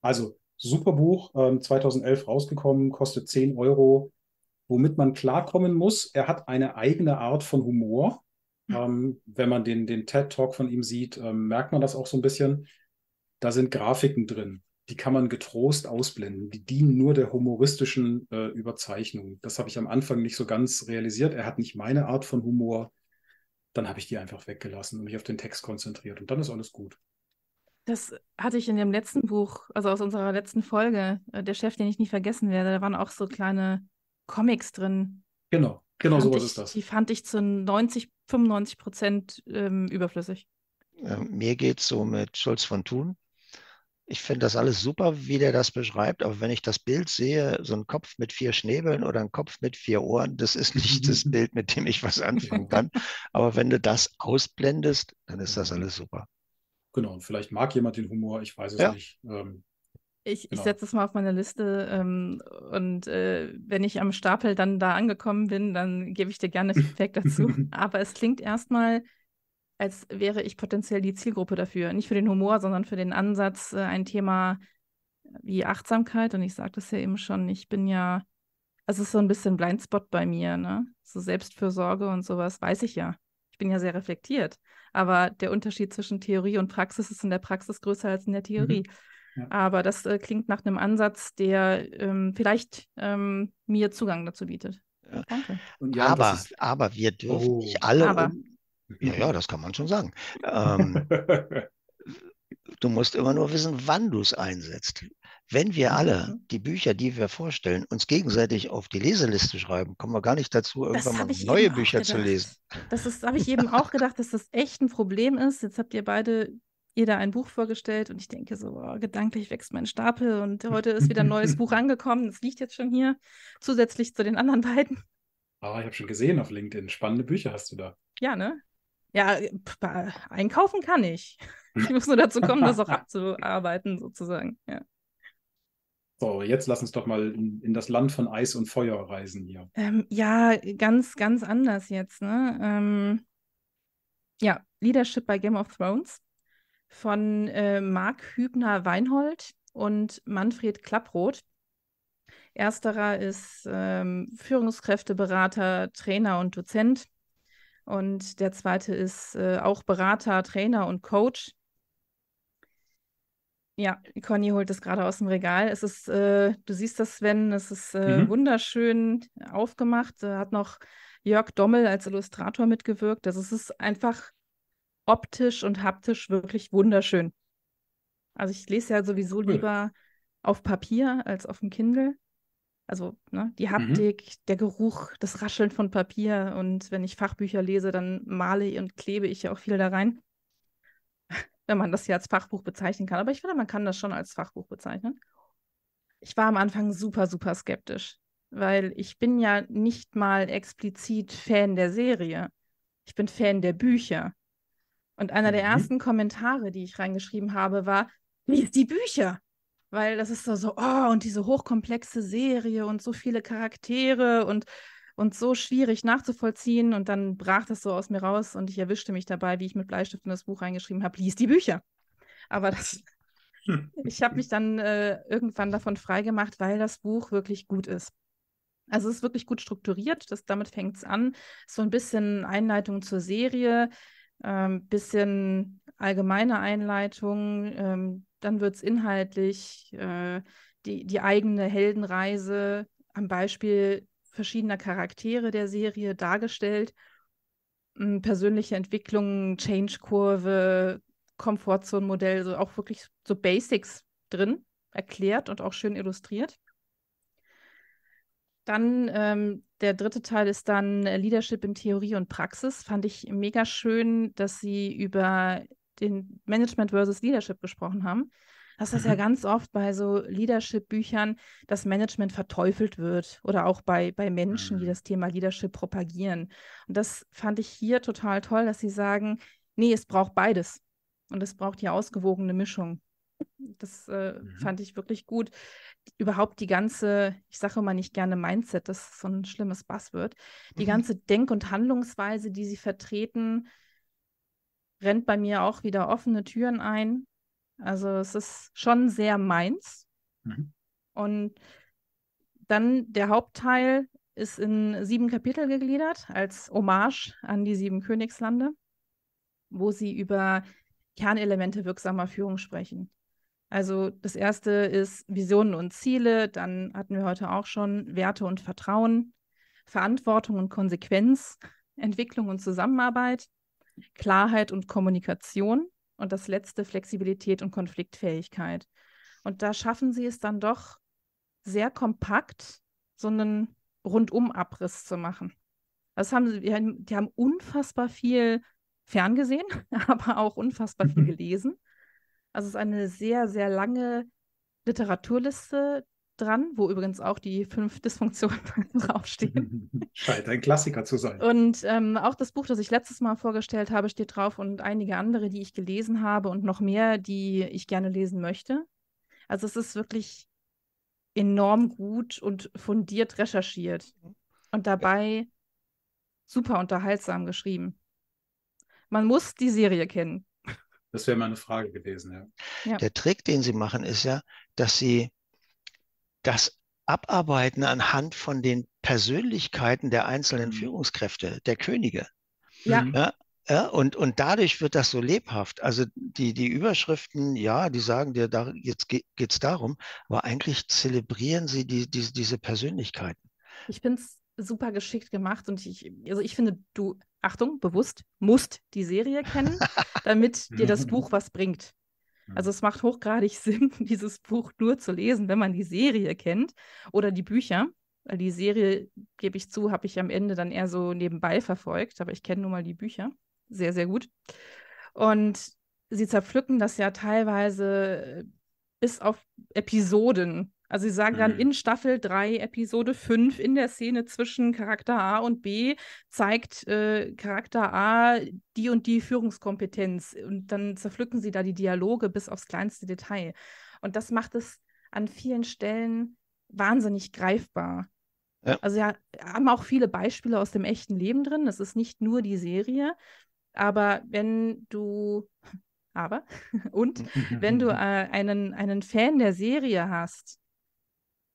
Also, super Buch, ähm, 2011 rausgekommen, kostet 10 Euro, womit man klarkommen muss. Er hat eine eigene Art von Humor. Ähm, wenn man den, den TED-Talk von ihm sieht, ähm, merkt man das auch so ein bisschen. Da sind Grafiken drin, die kann man getrost ausblenden. Die dienen nur der humoristischen äh, Überzeichnung. Das habe ich am Anfang nicht so ganz realisiert. Er hat nicht meine Art von Humor. Dann habe ich die einfach weggelassen und mich auf den Text konzentriert. Und dann ist alles gut. Das hatte ich in dem letzten Buch, also aus unserer letzten Folge, äh, der Chef, den ich nie vergessen werde. Da waren auch so kleine Comics drin. Genau, genau sowas ich, ist das. Die fand ich zu 90, 95 Prozent ähm, überflüssig. Äh, mir geht es so mit Schulz von Thun. Ich finde das alles super, wie der das beschreibt, aber wenn ich das Bild sehe, so ein Kopf mit vier Schnäbeln oder ein Kopf mit vier Ohren, das ist nicht das Bild, mit dem ich was anfangen kann. Aber wenn du das ausblendest, dann ist das alles super. Genau, und vielleicht mag jemand den Humor, ich weiß es Ja. nicht. Ähm, Ich, Genau. ich setze es mal auf meine Liste ähm, und äh, wenn ich am Stapel dann da angekommen bin, dann gebe ich dir gerne Feedback dazu. Aber es klingt erstmal, als wäre ich potenziell die Zielgruppe dafür. Nicht für den Humor, sondern für den Ansatz, äh, ein Thema wie Achtsamkeit. Und ich sagte es ja eben schon, ich bin ja, es ist so ein bisschen Blindspot bei mir, ne? So Selbstfürsorge und sowas weiß ich ja. Ich bin ja sehr reflektiert. Aber der Unterschied zwischen Theorie und Praxis ist in der Praxis größer als in der Theorie. Ja. Aber das äh, klingt nach einem Ansatz, der ähm, vielleicht ähm, mir Zugang dazu bietet. Ja. Danke. und ja, aber, das aber wir dürfen Oh. nicht alle. Aber. Um, ja, ja, das kann man schon sagen. Ähm, ist. du musst immer nur wissen, wann du es einsetzt. Wenn wir alle Mhm. die Bücher, die wir vorstellen, uns gegenseitig auf die Leseliste schreiben, kommen wir gar nicht dazu, irgendwann mal habe ich neue eben auch Bücher zu gedacht. lesen. Das ist, habe ich eben auch gedacht, dass das echt ein Problem ist. Jetzt habt ihr beide jeder ein Buch vorgestellt und ich denke so, oh, gedanklich wächst mein Stapel und heute ist wieder ein neues Buch angekommen. Das liegt jetzt schon hier, zusätzlich zu den anderen beiden. Ah, ich habe schon gesehen auf LinkedIn. Spannende Bücher hast du da. Ja, ne? Ja, ba- einkaufen kann ich. Ich muss nur dazu kommen, das auch abzuarbeiten, sozusagen. Ja. So, jetzt lass uns doch mal in, in das Land von Eis und Feuer reisen hier. Ähm, ja, ganz, ganz anders jetzt, ne? Ähm, ja, Leadership bei Game of Thrones von äh, Marc Hübner-Weinhold und Manfred Klapproth. Ersterer ist ähm, Führungskräfteberater, Trainer und Dozent. Und der zweite ist äh, auch Berater, Trainer und Coach. Ja, Conny holt es gerade aus dem Regal. Es ist, äh, du siehst das, Sven, es ist äh, Mhm. wunderschön aufgemacht. Da hat noch Jörg Dommel als Illustrator mitgewirkt. Also es ist einfach optisch und haptisch wirklich wunderschön. Also ich lese ja sowieso Cool. lieber auf Papier als auf dem Kindle. Also ne, die Haptik, der Geruch, das Rascheln von Papier und wenn ich Fachbücher lese, dann male und klebe ich ja auch viel da rein. Wenn man das ja als Fachbuch bezeichnen kann. Aber ich finde, man kann das schon als Fachbuch bezeichnen. Ich war am Anfang super, super skeptisch, weil ich bin ja nicht mal explizit Fan der Serie. Ich bin Fan der Bücher. Und einer der Mhm. ersten Kommentare, die ich reingeschrieben habe, war, lies die Bücher. Weil das ist so, so, oh, und diese hochkomplexe Serie und so viele Charaktere und und so schwierig nachzuvollziehen. Und dann brach das so aus mir raus und ich erwischte mich dabei, wie ich mit Bleistift in das Buch reingeschrieben habe, lies die Bücher. Aber das, ich habe mich dann äh, irgendwann davon freigemacht, weil das Buch wirklich gut ist. Also es ist wirklich gut strukturiert, das, damit fängt es an. So ein bisschen Einleitung zur Serie, ähm, bisschen allgemeine Einleitung, ähm, dann wird es inhaltlich, äh, die, die eigene Heldenreise am Beispiel verschiedener Charaktere der Serie dargestellt. Hm, persönliche Entwicklung, Change-Kurve, Komfortzone-Modell, so auch wirklich so Basics drin, erklärt und auch schön illustriert. Dann ähm, der dritte Teil ist dann Leadership in Theorie und Praxis. Fand ich mega schön, dass sie über den Management versus Leadership gesprochen haben. Das ist ja mhm. ganz oft bei so Leadership-Büchern, dass Management verteufelt wird oder auch bei, bei Menschen, die mhm. das Thema Leadership propagieren. Und das fand ich hier total toll, dass sie sagen, nee, es braucht beides. Und es braucht die ausgewogene Mischung. Das äh, mhm. fand ich wirklich gut. Überhaupt die ganze, ich sage immer nicht gerne Mindset, das ist so ein schlimmes Buzzword. Die mhm. ganze Denk- und Handlungsweise, die sie vertreten, rennt bei mir auch wieder offene Türen ein. Also es ist schon sehr meins. Mhm. Und dann der Hauptteil ist in sieben Kapitel gegliedert als Hommage an die sieben Königslande, wo sie über Kernelemente wirksamer Führung sprechen. Also das erste ist Visionen und Ziele, dann hatten wir heute auch schon Werte und Vertrauen, Verantwortung und Konsequenz, Entwicklung und Zusammenarbeit, Klarheit und Kommunikation und das letzte Flexibilität und Konfliktfähigkeit. Und da schaffen sie es dann doch sehr kompakt, so einen Rundumabriss zu machen. Das haben sie, die haben unfassbar viel ferngesehen, aber auch unfassbar viel gelesen. Also es ist eine sehr, sehr lange Literaturliste dran, wo übrigens auch die fünf Dysfunktionen draufstehen. Scheint ein Klassiker zu sein. Und ähm, auch das Buch, das ich letztes Mal vorgestellt habe, steht drauf und einige andere, die ich gelesen habe und noch mehr, die ich gerne lesen möchte. Also es ist wirklich enorm gut und fundiert recherchiert und dabei super unterhaltsam geschrieben. Man muss die Serie kennen. Das wäre meine Frage gewesen, ja. ja. Der Trick, den Sie machen, ist ja, dass Sie das abarbeiten anhand von den Persönlichkeiten der einzelnen mhm. Führungskräfte, der Könige. Ja. Mhm. ja. Ja, und, und dadurch wird das so lebhaft. Also die, die Überschriften, ja, die sagen dir, da, jetzt geht es darum, aber eigentlich zelebrieren sie die, die, diese Persönlichkeiten. Ich finde es super geschickt gemacht und ich, also ich finde, du, Achtung, bewusst, musst die Serie kennen, damit dir das Buch was bringt. Also es macht hochgradig Sinn, dieses Buch nur zu lesen, wenn man die Serie kennt oder die Bücher. Weil die Serie, gebe ich zu, habe ich am Ende dann eher so nebenbei verfolgt, aber ich kenne nun mal die Bücher. Sehr, sehr gut. Und sie zerpflücken das ja teilweise bis auf Episoden also sie sagen dann mhm. in Staffel 3, Episode 5, in der Szene zwischen Charakter A und B, zeigt äh, Charakter A die und die Führungskompetenz. Und dann zerpflücken sie da die Dialoge bis aufs kleinste Detail. Und das macht es an vielen Stellen wahnsinnig greifbar. Ja. Also ja, haben auch viele Beispiele aus dem echten Leben drin. Das ist nicht nur die Serie. Aber wenn du, aber, und wenn du äh, einen, einen Fan der Serie hast,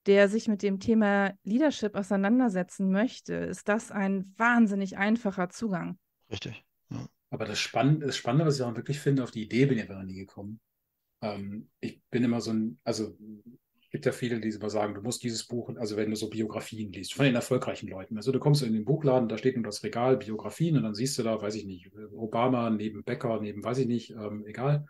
der sich mit dem Thema Leadership auseinandersetzen möchte, ist das ein wahnsinnig einfacher Zugang. Richtig. Ja. Aber das Spannende, das Spannende, was ich auch wirklich finde, auf die Idee bin ich aber nie gekommen. Ähm, ich bin immer so ein, also es gibt ja viele, die immer sagen, du musst dieses Buch, also wenn du so Biografien liest, von den erfolgreichen Leuten. Also du kommst in den Buchladen, da steht nur das Regal Biografien und dann siehst du da, weiß ich nicht, Obama neben Becker, neben, weiß ich nicht, ähm, egal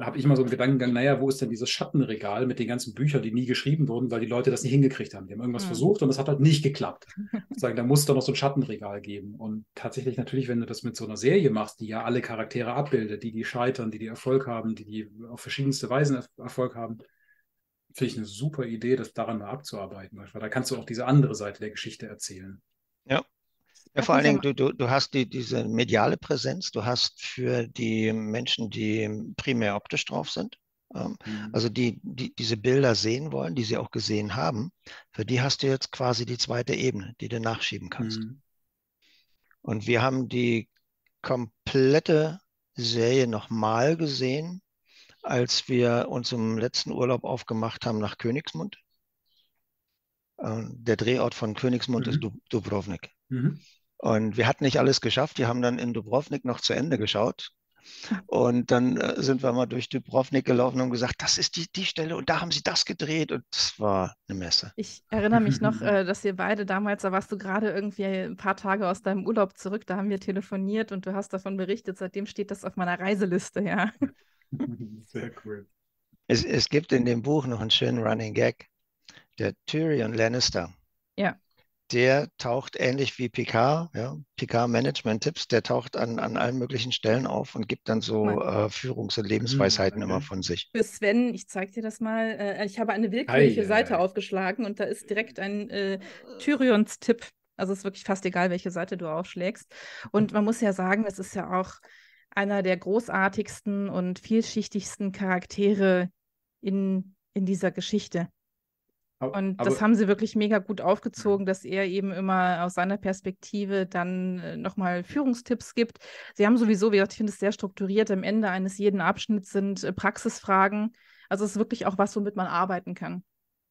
habe ich immer so einen Gedankengang, naja, wo ist denn dieses Schattenregal mit den ganzen Büchern, die nie geschrieben wurden, weil die Leute das nicht hingekriegt haben. Die haben irgendwas mhm. versucht und das hat halt nicht geklappt. Sagen, da muss es doch noch so ein Schattenregal geben. Und tatsächlich natürlich, wenn du das mit so einer Serie machst, die ja alle Charaktere abbildet, die die scheitern, die die Erfolg haben, die die auf verschiedenste Weisen Erfolg haben, finde ich eine super Idee, das daran mal abzuarbeiten. Weil da kannst du auch diese andere Seite der Geschichte erzählen. Ja, ja, vor allen Dingen, du, du, du hast die, diese mediale Präsenz, du hast für die Menschen, die primär optisch drauf sind, Ähm, mhm. Also die, die diese Bilder sehen wollen, die sie auch gesehen haben, für die hast du jetzt quasi die zweite Ebene, die du nachschieben kannst. Mhm. Und wir haben die komplette Serie nochmal gesehen, als wir uns im letzten Urlaub aufgemacht haben nach Königsmund. Ähm, der Drehort von Königsmund mhm. ist Dubrovnik. Mhm. Und wir hatten nicht alles geschafft. Wir haben dann in Dubrovnik noch zu Ende geschaut. Und dann äh, sind wir mal durch Dubrovnik gelaufen und gesagt, das ist die, die Stelle und da haben sie das gedreht und das war eine Messe. Ich erinnere mich noch, äh, dass wir beide damals, da warst du gerade irgendwie ein paar Tage aus deinem Urlaub zurück, da haben wir telefoniert und du hast davon berichtet. Seitdem steht das auf meiner Reiseliste, ja. Sehr cool. Es, es gibt in dem Buch noch einen schönen Running Gag. Der Tyrion Lannister. Ja der taucht ähnlich wie Picard, ja, Picard Management Tipps, der taucht an, an allen möglichen Stellen auf und gibt dann so äh, Führungs- und Lebensweisheiten mhm, okay. immer von sich. Für Sven, ich zeige dir das mal, äh, ich habe eine willkürliche ei, Seite ei. aufgeschlagen und da ist direkt ein äh, Tyrions Tipp. Also es ist wirklich fast egal, welche Seite du aufschlägst. Und man muss ja sagen, es ist ja auch einer der großartigsten und vielschichtigsten Charaktere in, in dieser Geschichte. Und aber, das haben sie wirklich mega gut aufgezogen, dass er eben immer aus seiner Perspektive dann äh, nochmal Führungstipps gibt. Sie haben sowieso, wie gesagt, ich finde es sehr strukturiert. Am Ende eines jeden Abschnitts sind äh, Praxisfragen. Also es ist wirklich auch was, womit man arbeiten kann.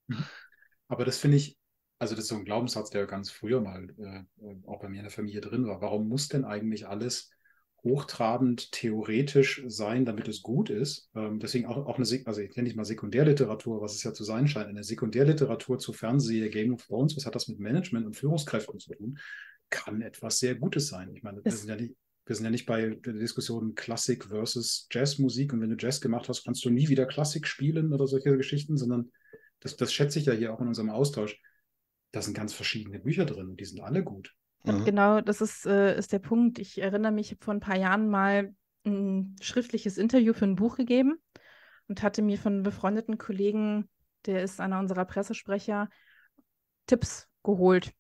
Mhm. Aber das finde ich, also das ist so ein Glaubenssatz, der ganz früher mal äh, äh, auch bei mir in der Familie drin war. Warum muss denn eigentlich alles hochtrabend theoretisch sein, damit es gut ist. Ähm, deswegen auch, auch eine, also ich nenne nicht mal Sekundärliteratur, was es ja zu sein scheint. Eine Sekundärliteratur zu Fernsehen, Game of Thrones, was hat das mit Management und Führungskräften zu tun? Kann etwas sehr Gutes sein. Ich meine, wir sind ja nicht, wir sind ja nicht bei der Diskussion Klassik versus Jazzmusik und wenn du Jazz gemacht hast, kannst du nie wieder Klassik spielen oder solche Geschichten, sondern das, das schätze ich ja hier auch in unserem Austausch. Da sind ganz verschiedene Bücher drin und die sind alle gut. Und mhm. genau, das ist, äh, ist der Punkt. Ich erinnere mich, ich habe vor ein paar Jahren mal ein schriftliches Interview für ein Buch gegeben und hatte mir von einem befreundeten Kollegen, der ist einer unserer Pressesprecher, Tipps geholt.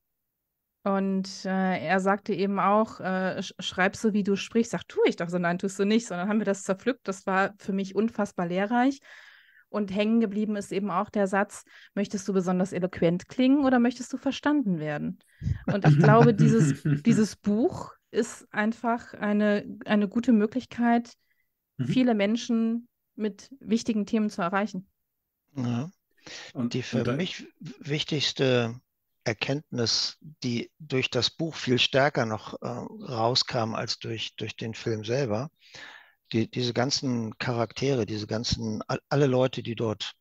Und äh, er sagte eben auch, äh, schreib so, wie du sprichst. Sag, tue ich doch so, nein, tust du nicht, sondern haben wir das zerpflückt. Das war für mich unfassbar lehrreich. Und hängen geblieben ist eben auch der Satz, möchtest du besonders eloquent klingen oder möchtest du verstanden werden? Und ich glaube, dieses, dieses Buch ist einfach eine, eine gute Möglichkeit, mhm. viele Menschen mit wichtigen Themen zu erreichen. Ja. Und die für mich wichtigste Erkenntnis, die durch das Buch viel stärker noch äh, rauskam als durch, durch den Film selber, die, diese ganzen Charaktere, diese ganzen, alle Leute, die dort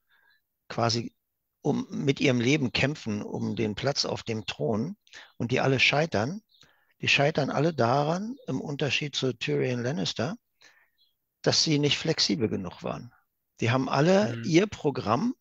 quasi um, mit ihrem Leben kämpfen, um den Platz auf dem Thron und die alle scheitern, die scheitern alle daran, im Unterschied zu Tyrion Lannister, dass sie nicht flexibel genug waren. Die haben alle mhm. ihr Programm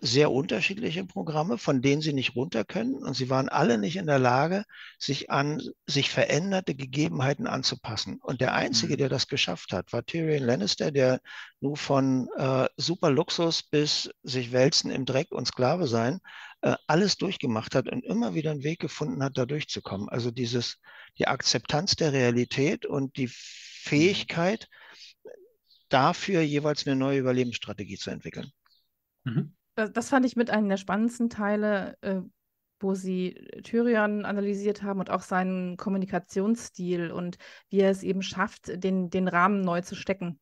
sehr unterschiedliche Programme, von denen sie nicht runter können. Und sie waren alle nicht in der Lage, sich an sich veränderte Gegebenheiten anzupassen. Und der Einzige, mhm. der das geschafft hat, war Tyrion Lannister, der nur von äh, super Luxus bis sich wälzen im Dreck und Sklave sein, äh, alles durchgemacht hat und immer wieder einen Weg gefunden hat, da durchzukommen. Also dieses, die Akzeptanz der Realität und die mhm. Fähigkeit, dafür jeweils eine neue Überlebensstrategie zu entwickeln. Mhm. Das, das, fand ich mit einem der spannendsten Teile, äh, wo sie Tyrion analysiert haben und auch seinen Kommunikationsstil und wie er es eben schafft, den, den Rahmen neu zu stecken.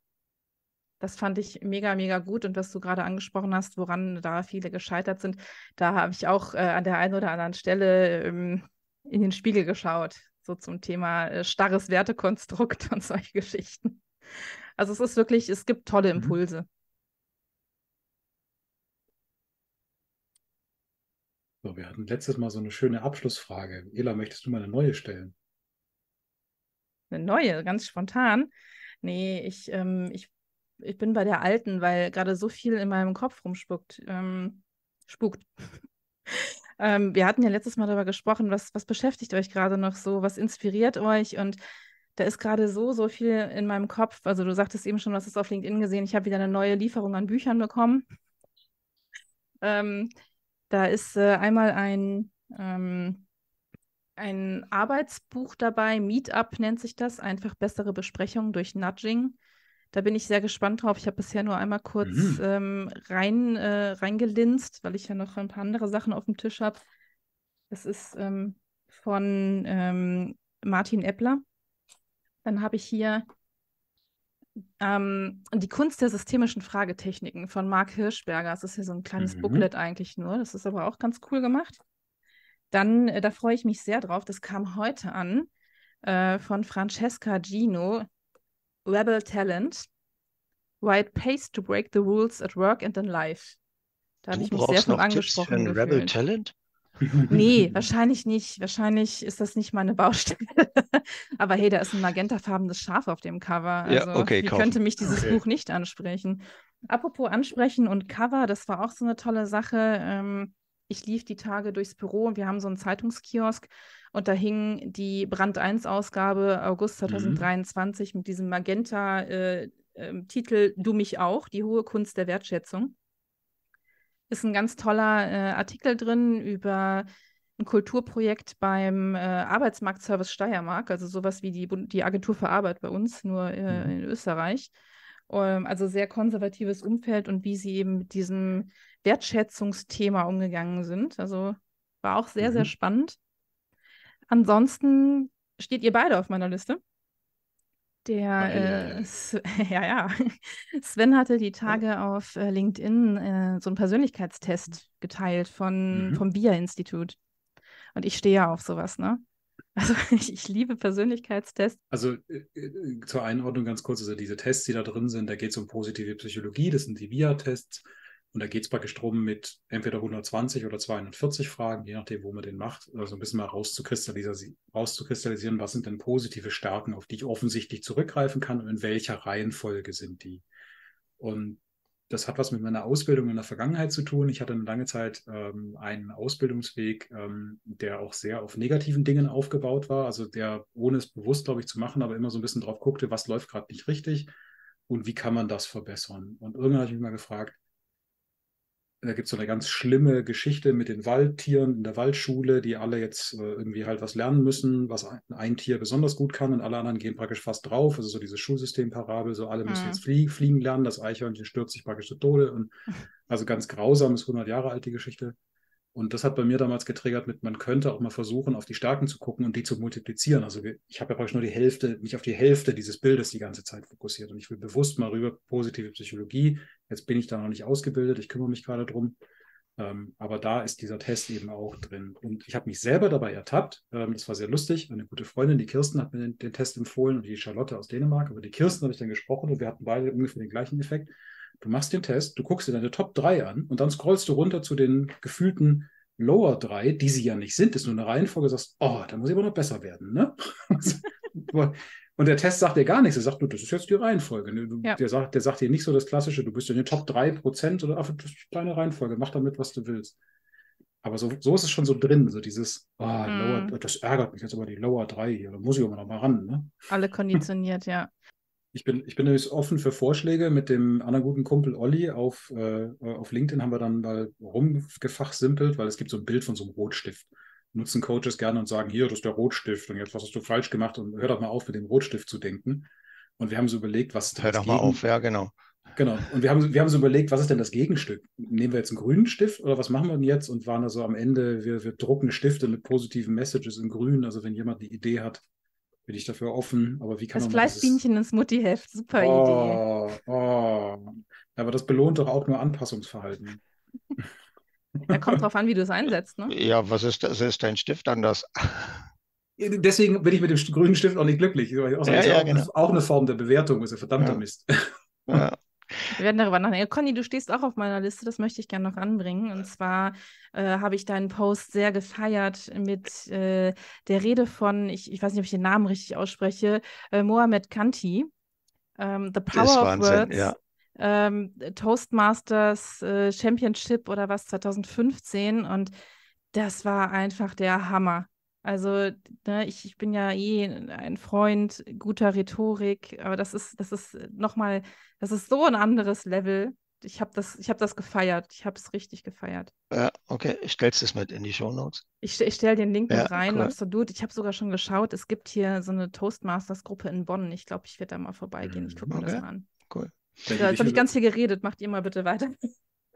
Das fand ich mega, mega gut. Und was du gerade angesprochen hast, woran da viele gescheitert sind, da habe ich auch äh, an der einen oder anderen Stelle ähm, in den Spiegel geschaut, so zum Thema äh, starres Wertekonstrukt und solche Geschichten. Also es ist wirklich, es gibt tolle mhm. Impulse. So, wir hatten letztes Mal so eine schöne Abschlussfrage. Ela, möchtest du mal eine neue stellen? Eine neue, ganz spontan. Nee, ich, ähm, ich, ich bin bei der alten, weil gerade so viel in meinem Kopf rumspuckt. Ähm, spukt. ähm, wir hatten ja letztes Mal darüber gesprochen, was, was beschäftigt euch gerade noch so, was inspiriert euch und da ist gerade so, so viel in meinem Kopf. Also du sagtest eben schon, du hast es auf LinkedIn gesehen, ich habe wieder eine neue Lieferung an Büchern bekommen. Ähm, da ist äh, einmal ein, ähm, ein Arbeitsbuch dabei, Meetup nennt sich das, einfach bessere Besprechung durch Nudging. Da bin ich sehr gespannt drauf. Ich habe bisher nur einmal kurz Mhm. ähm, rein, äh, reingelinst, weil ich ja noch ein paar andere Sachen auf dem Tisch habe. Das ist ähm, von ähm, Martin Eppler. Dann habe ich hier ähm, die Kunst der systemischen Fragetechniken von Marc Hirschberger. Das ist ja so ein kleines Mhm. Booklet eigentlich nur. Das ist aber auch ganz cool gemacht. Dann, äh, da freue ich mich sehr drauf. Das kam heute an äh, von Francesca Gino, Rebel Talent. Why it pays to break the rules at work and in life. Da habe ich mich sehr von noch Tipps für angesprochen ein Rebel. Talent? Nee, wahrscheinlich nicht. Wahrscheinlich ist das nicht meine Baustelle. Aber hey, da ist ein magentafarbenes Schaf auf dem Cover. Ja, Also, okay, wie kaufen. könnte mich dieses Okay. Buch nicht ansprechen? Apropos ansprechen und Cover, das war auch so eine tolle Sache. Ähm, ich lief die Tage durchs Büro und wir haben so einen Zeitungskiosk und da hing die Brand 1 Ausgabe August 2023 mit diesem Magenta äh, ähm, Titel Du mich auch, die hohe Kunst der Wertschätzung. Ist ein ganz toller äh, Artikel drin über ein Kulturprojekt beim äh, Arbeitsmarktservice Steiermark, also sowas wie die, die Agentur für Arbeit bei uns, nur äh, Mhm. in Österreich. Ähm, also sehr konservatives Umfeld und wie sie eben mit diesem Wertschätzungsthema umgegangen sind. Also war auch sehr, sehr Mhm. spannend. Ansonsten steht ihr beide auf meiner Liste. Der, äh, ja, ja. Sven hatte die Tage auf äh, LinkedIn äh, so einen Persönlichkeitstest geteilt von, Mhm. vom BIA-Institut. Und ich stehe ja auf sowas, ne? Also ich, ich liebe Persönlichkeitstests. Also äh, äh, zur Einordnung ganz kurz, also diese Tests, die da drin sind, da geht es um positive Psychologie, das sind die VIA-Tests. Und da geht es praktisch drum, mit entweder 120 oder 240 Fragen, je nachdem, wo man den macht, also ein bisschen mal rauszukristallisieren, rauszukristallisieren, was sind denn positive Stärken, auf die ich offensichtlich zurückgreifen kann und in welcher Reihenfolge sind die. Und das hat was mit meiner Ausbildung in der Vergangenheit zu tun. Ich hatte eine lange Zeit ähm, einen Ausbildungsweg, ähm, der auch sehr auf negativen Dingen aufgebaut war, also der, ohne es bewusst, glaube ich, zu machen, aber immer so ein bisschen drauf guckte, was läuft gerade nicht richtig und wie kann man das verbessern. Und irgendwann habe ich mich mal gefragt, da gibt es so eine ganz schlimme Geschichte mit den Waldtieren in der Waldschule, die alle jetzt äh, irgendwie halt was lernen müssen, was ein, ein Tier besonders gut kann und alle anderen gehen praktisch fast drauf. Also so dieses Schulsystemparabel, so alle müssen Mhm. jetzt flie fliegen lernen, das Eichhörnchen stürzt sich praktisch zu Tode und also ganz grausam, ist 100 Jahre alt die Geschichte. Und das hat bei mir damals getriggert mit, man könnte auch mal versuchen, auf die Stärken zu gucken und die zu multiplizieren. Also ich habe ja praktisch nur die Hälfte, mich auf die Hälfte dieses Bildes die ganze Zeit fokussiert. Und ich will bewusst mal rüber positive Psychologie. Jetzt bin ich da noch nicht ausgebildet, ich kümmere mich gerade drum. Ähm, aber da ist dieser Test eben auch drin. Und ich habe mich selber dabei ertappt. Ähm, das war sehr lustig. Eine gute Freundin, die Kirsten, hat mir den, den Test empfohlen und die Charlotte aus Dänemark. Aber die Kirsten habe ich dann gesprochen und wir hatten beide ungefähr den gleichen Effekt. Du machst den Test, du guckst dir deine Top 3 an und dann scrollst du runter zu den gefühlten Lower 3, die sie ja nicht sind, ist nur eine Reihenfolge, sagst, oh, da muss ich aber noch besser werden. Ne? und der Test sagt dir gar nichts. Er sagt, du, das ist jetzt die Reihenfolge. Ne? Du, Ja. der, sagt, der sagt dir nicht so das Klassische, du bist in den Top 3 Prozent oder ach, das ist deine Reihenfolge, mach damit, was du willst. Aber so, so ist es schon so drin, so dieses, oh, Lower, Mm. das ärgert mich jetzt aber die Lower 3 hier, da muss ich aber noch mal ran. Ne? Alle konditioniert, ja. Ich bin, ich bin nämlich offen für Vorschläge. Mit dem anderen guten Kumpel Olli auf, äh, auf LinkedIn haben wir dann mal rumgefachsimpelt, weil es gibt so ein Bild von so einem Rotstift. Nutzen Coaches gerne und sagen, hier, das ist der Rotstift und jetzt was hast du falsch gemacht und hör doch mal auf, mit dem Rotstift zu denken. Und wir haben so überlegt, was Hör das doch mal auf, ja, genau. Genau. Und wir haben, wir haben so überlegt, was ist denn das Gegenstück? Nehmen wir jetzt einen grünen Stift oder was machen wir denn jetzt? Und waren da so am Ende, wir, wir drucken Stifte mit positiven Messages in grün. Also wenn jemand eine Idee hat, bin ich dafür offen. Aber wie kann Das man dieses- Fleißbienchen ins Muttiheft, super Idee. Oh, oh. Aber das belohnt doch auch nur Anpassungsverhalten. Da kommt drauf an, wie du es einsetzt, ne? Ja, was ist das? Ist dein Stift anders? Deswegen bin ich mit dem grünen Stift auch nicht glücklich. Auch, Ja, das ist ja, auch, genau. auch eine Form der Bewertung, ist ja verdammter Ja. Mist. Ja. Wir werden darüber nachdenken. Conny, du stehst auch auf meiner Liste, das möchte ich gerne noch anbringen. Und zwar äh, habe ich deinen Post sehr gefeiert mit äh, der Rede von, ich, ich weiß nicht, ob ich den Namen richtig ausspreche, äh, Mohamed Kanti. Ähm, The Power of Wahnsinn, Words. ja. Ähm, Toastmasters äh, Championship oder was 2015 und das war einfach der Hammer. Also, ne, ich, ich bin ja eh ein Freund guter Rhetorik, aber das ist, das ist nochmal, das ist so ein anderes Level. Ich habe das, ich hab das gefeiert. Ich habe es richtig gefeiert. Ja, okay. Stellst du es mit in die Shownotes? Ich, ste- ich stelle den Link Ja, mit rein, cool. absolut. Ich habe sogar schon geschaut, es gibt hier so eine Toastmasters-Gruppe in Bonn. Ich glaube, ich werde da mal vorbeigehen. Ich gucke mir das Okay. mal an. Ja, die jetzt habe ich dich ganz viel geredet. Macht ihr mal bitte weiter.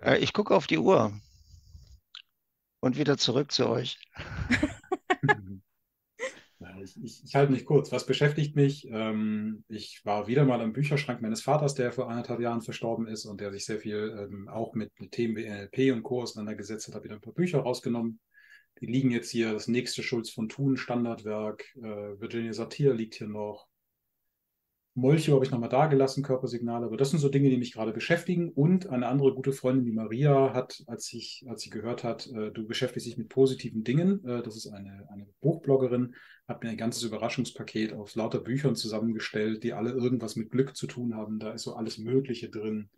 Äh, ich gucke auf die Uhr und wieder zurück zu euch. Ich, ich, ich halte mich kurz. Was beschäftigt mich? Ähm, ich war wieder mal am Bücherschrank meines Vaters, der vor anderthalb Jahren verstorben ist und der sich sehr viel ähm, auch mit, mit Themen wie NLP und Co. auseinandergesetzt hat, habe wieder ein paar Bücher rausgenommen. Die liegen jetzt hier, das nächste Schulz von Thun Standardwerk, äh, Virginia Satir liegt hier noch. Molcho habe ich nochmal da gelassen, Körpersignale, aber das sind so Dinge, die mich gerade beschäftigen. Und eine andere gute Freundin, die Maria, hat, als, ich, als sie gehört hat, äh, du beschäftigst dich mit positiven Dingen, äh, das ist eine, eine Buchbloggerin, hat mir ein ganzes Überraschungspaket aus lauter Büchern zusammengestellt, die alle irgendwas mit Glück zu tun haben. Da ist so alles Mögliche drin,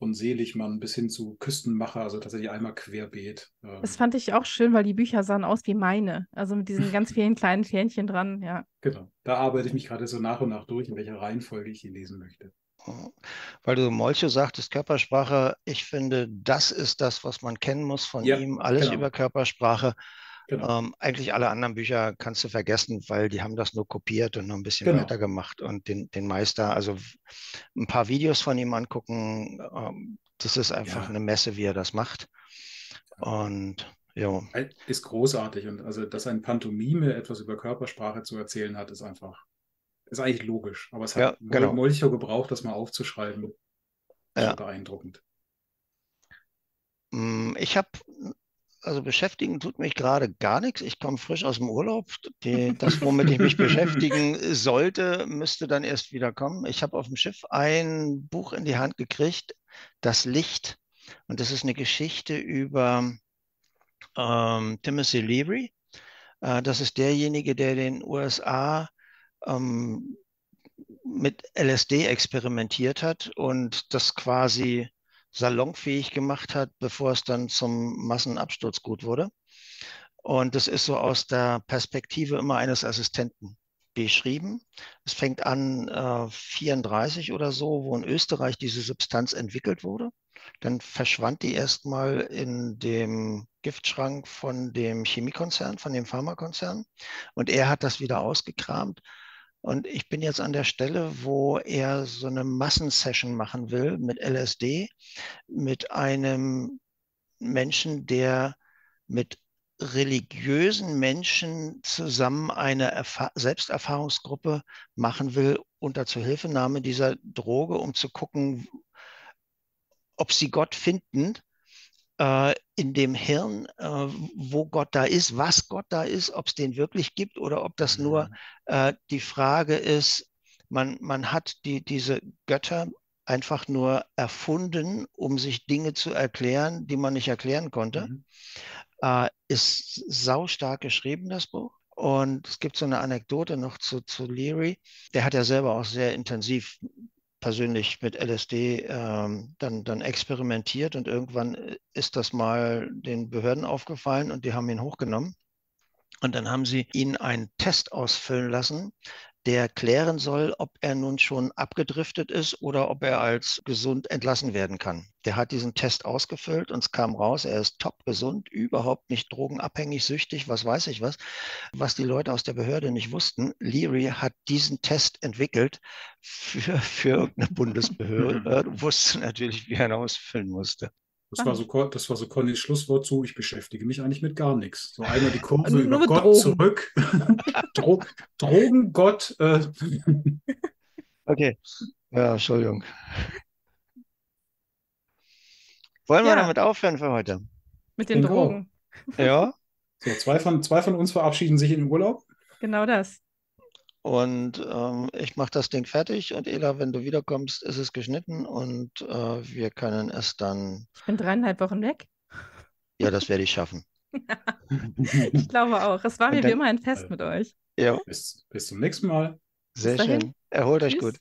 von Seligmann bis hin zu Küstenmacher, also tatsächlich einmal querbeet. Ähm, Das fand ich auch schön, weil die Bücher sahen aus wie meine. Also mit diesen ganz vielen kleinen Fähnchen dran. Ja. genau, da arbeite ich mich gerade so nach und nach durch, in welcher Reihenfolge ich die lesen möchte. Weil du Molcho sagtest, Körpersprache, ich finde, das ist das, was man kennen muss von Ja, ihm, alles genau. über Körpersprache. Genau. Ähm, eigentlich alle anderen Bücher kannst du vergessen, weil die haben das nur kopiert und noch ein bisschen Genau. weitergemacht und den, den Meister, also ein paar Videos von ihm angucken, ähm, das ist einfach Ja. eine Messe, wie er das macht. Und ja, Ist großartig und also, dass ein Pantomime etwas über Körpersprache zu erzählen hat, ist einfach, ist eigentlich logisch. Aber es hat Ja, genau. Molcho gebraucht, das mal aufzuschreiben. Ja. Beeindruckend. Mm, Ich habe, also beschäftigen tut mich gerade gar nichts. Ich komme frisch aus dem Urlaub. Die, das, womit ich mich beschäftigen sollte, müsste dann erst wieder kommen. Ich habe auf dem Schiff ein Buch in die Hand gekriegt, Das Licht. Und das ist eine Geschichte über ähm, Timothy Leary. Äh, das ist derjenige, der den USA ähm, mit LSD experimentiert hat und das quasi salonfähig gemacht hat, bevor es dann zum Massenabsturzgut wurde. Und das ist so aus der Perspektive immer eines Assistenten beschrieben. Es fängt an äh, 34 oder so, wo in Österreich diese Substanz entwickelt wurde. Dann verschwand die erstmal in dem Giftschrank von dem Chemiekonzern, von dem Pharmakonzern. Und er hat das wieder ausgekramt. Und ich bin jetzt an der Stelle, wo er so eine Massensession machen will mit LSD, mit einem Menschen, der mit religiösen Menschen zusammen eine Erfa Selbsterfahrungsgruppe machen will unter Zuhilfenahme dieser Droge, um zu gucken, ob sie Gott finden äh, in dem Hirn, äh, wo Gott da ist, was Gott da ist, ob es den wirklich gibt oder ob das nur äh, die Frage ist, man, man hat die, diese Götter einfach nur erfunden, um sich Dinge zu erklären, die man nicht erklären konnte. Mhm. Äh, ist saustark geschrieben, das Buch. Und es gibt so eine Anekdote noch zu, zu Leary. Der hat ja selber auch sehr intensiv persönlich mit LSD ähm, dann, dann experimentiert und irgendwann ist das mal den Behörden aufgefallen und die haben ihn hochgenommen. Und dann haben sie ihn einen Test ausfüllen lassen, der klären soll, ob er nun schon abgedriftet ist oder ob er als gesund entlassen werden kann. Der hat diesen Test ausgefüllt und es kam raus, er ist top gesund, überhaupt nicht drogenabhängig, süchtig, was weiß ich was. Was die Leute aus der Behörde nicht wussten, Leary hat diesen Test entwickelt für, für irgendeine Bundesbehörde, wusste natürlich, wie er ihn ausfüllen musste. Das war, so, das war so Connys Schlusswort zu, ich beschäftige mich eigentlich mit gar nichts. So einmal die Kurve Nur über Gott Drogen. zurück. Dro Drogengott. Äh, Okay, ja, Entschuldigung. Wollen wir Ja. damit aufhören für heute? Mit den Genau. Drogen. Ja. so, zwei von, zwei von uns verabschieden sich in den Urlaub. Genau das. Und ähm, ich mache das Ding fertig und Ela, wenn du wiederkommst, ist es geschnitten und äh, wir können es dann, Ich bin dreieinhalb Wochen weg. ja, das werde ich schaffen. Ich glaube auch. Es war mir wie immer ein Fest mit euch. Ja, bis, bis zum nächsten Mal. sehr schön. Erholt euch Tschüss. gut.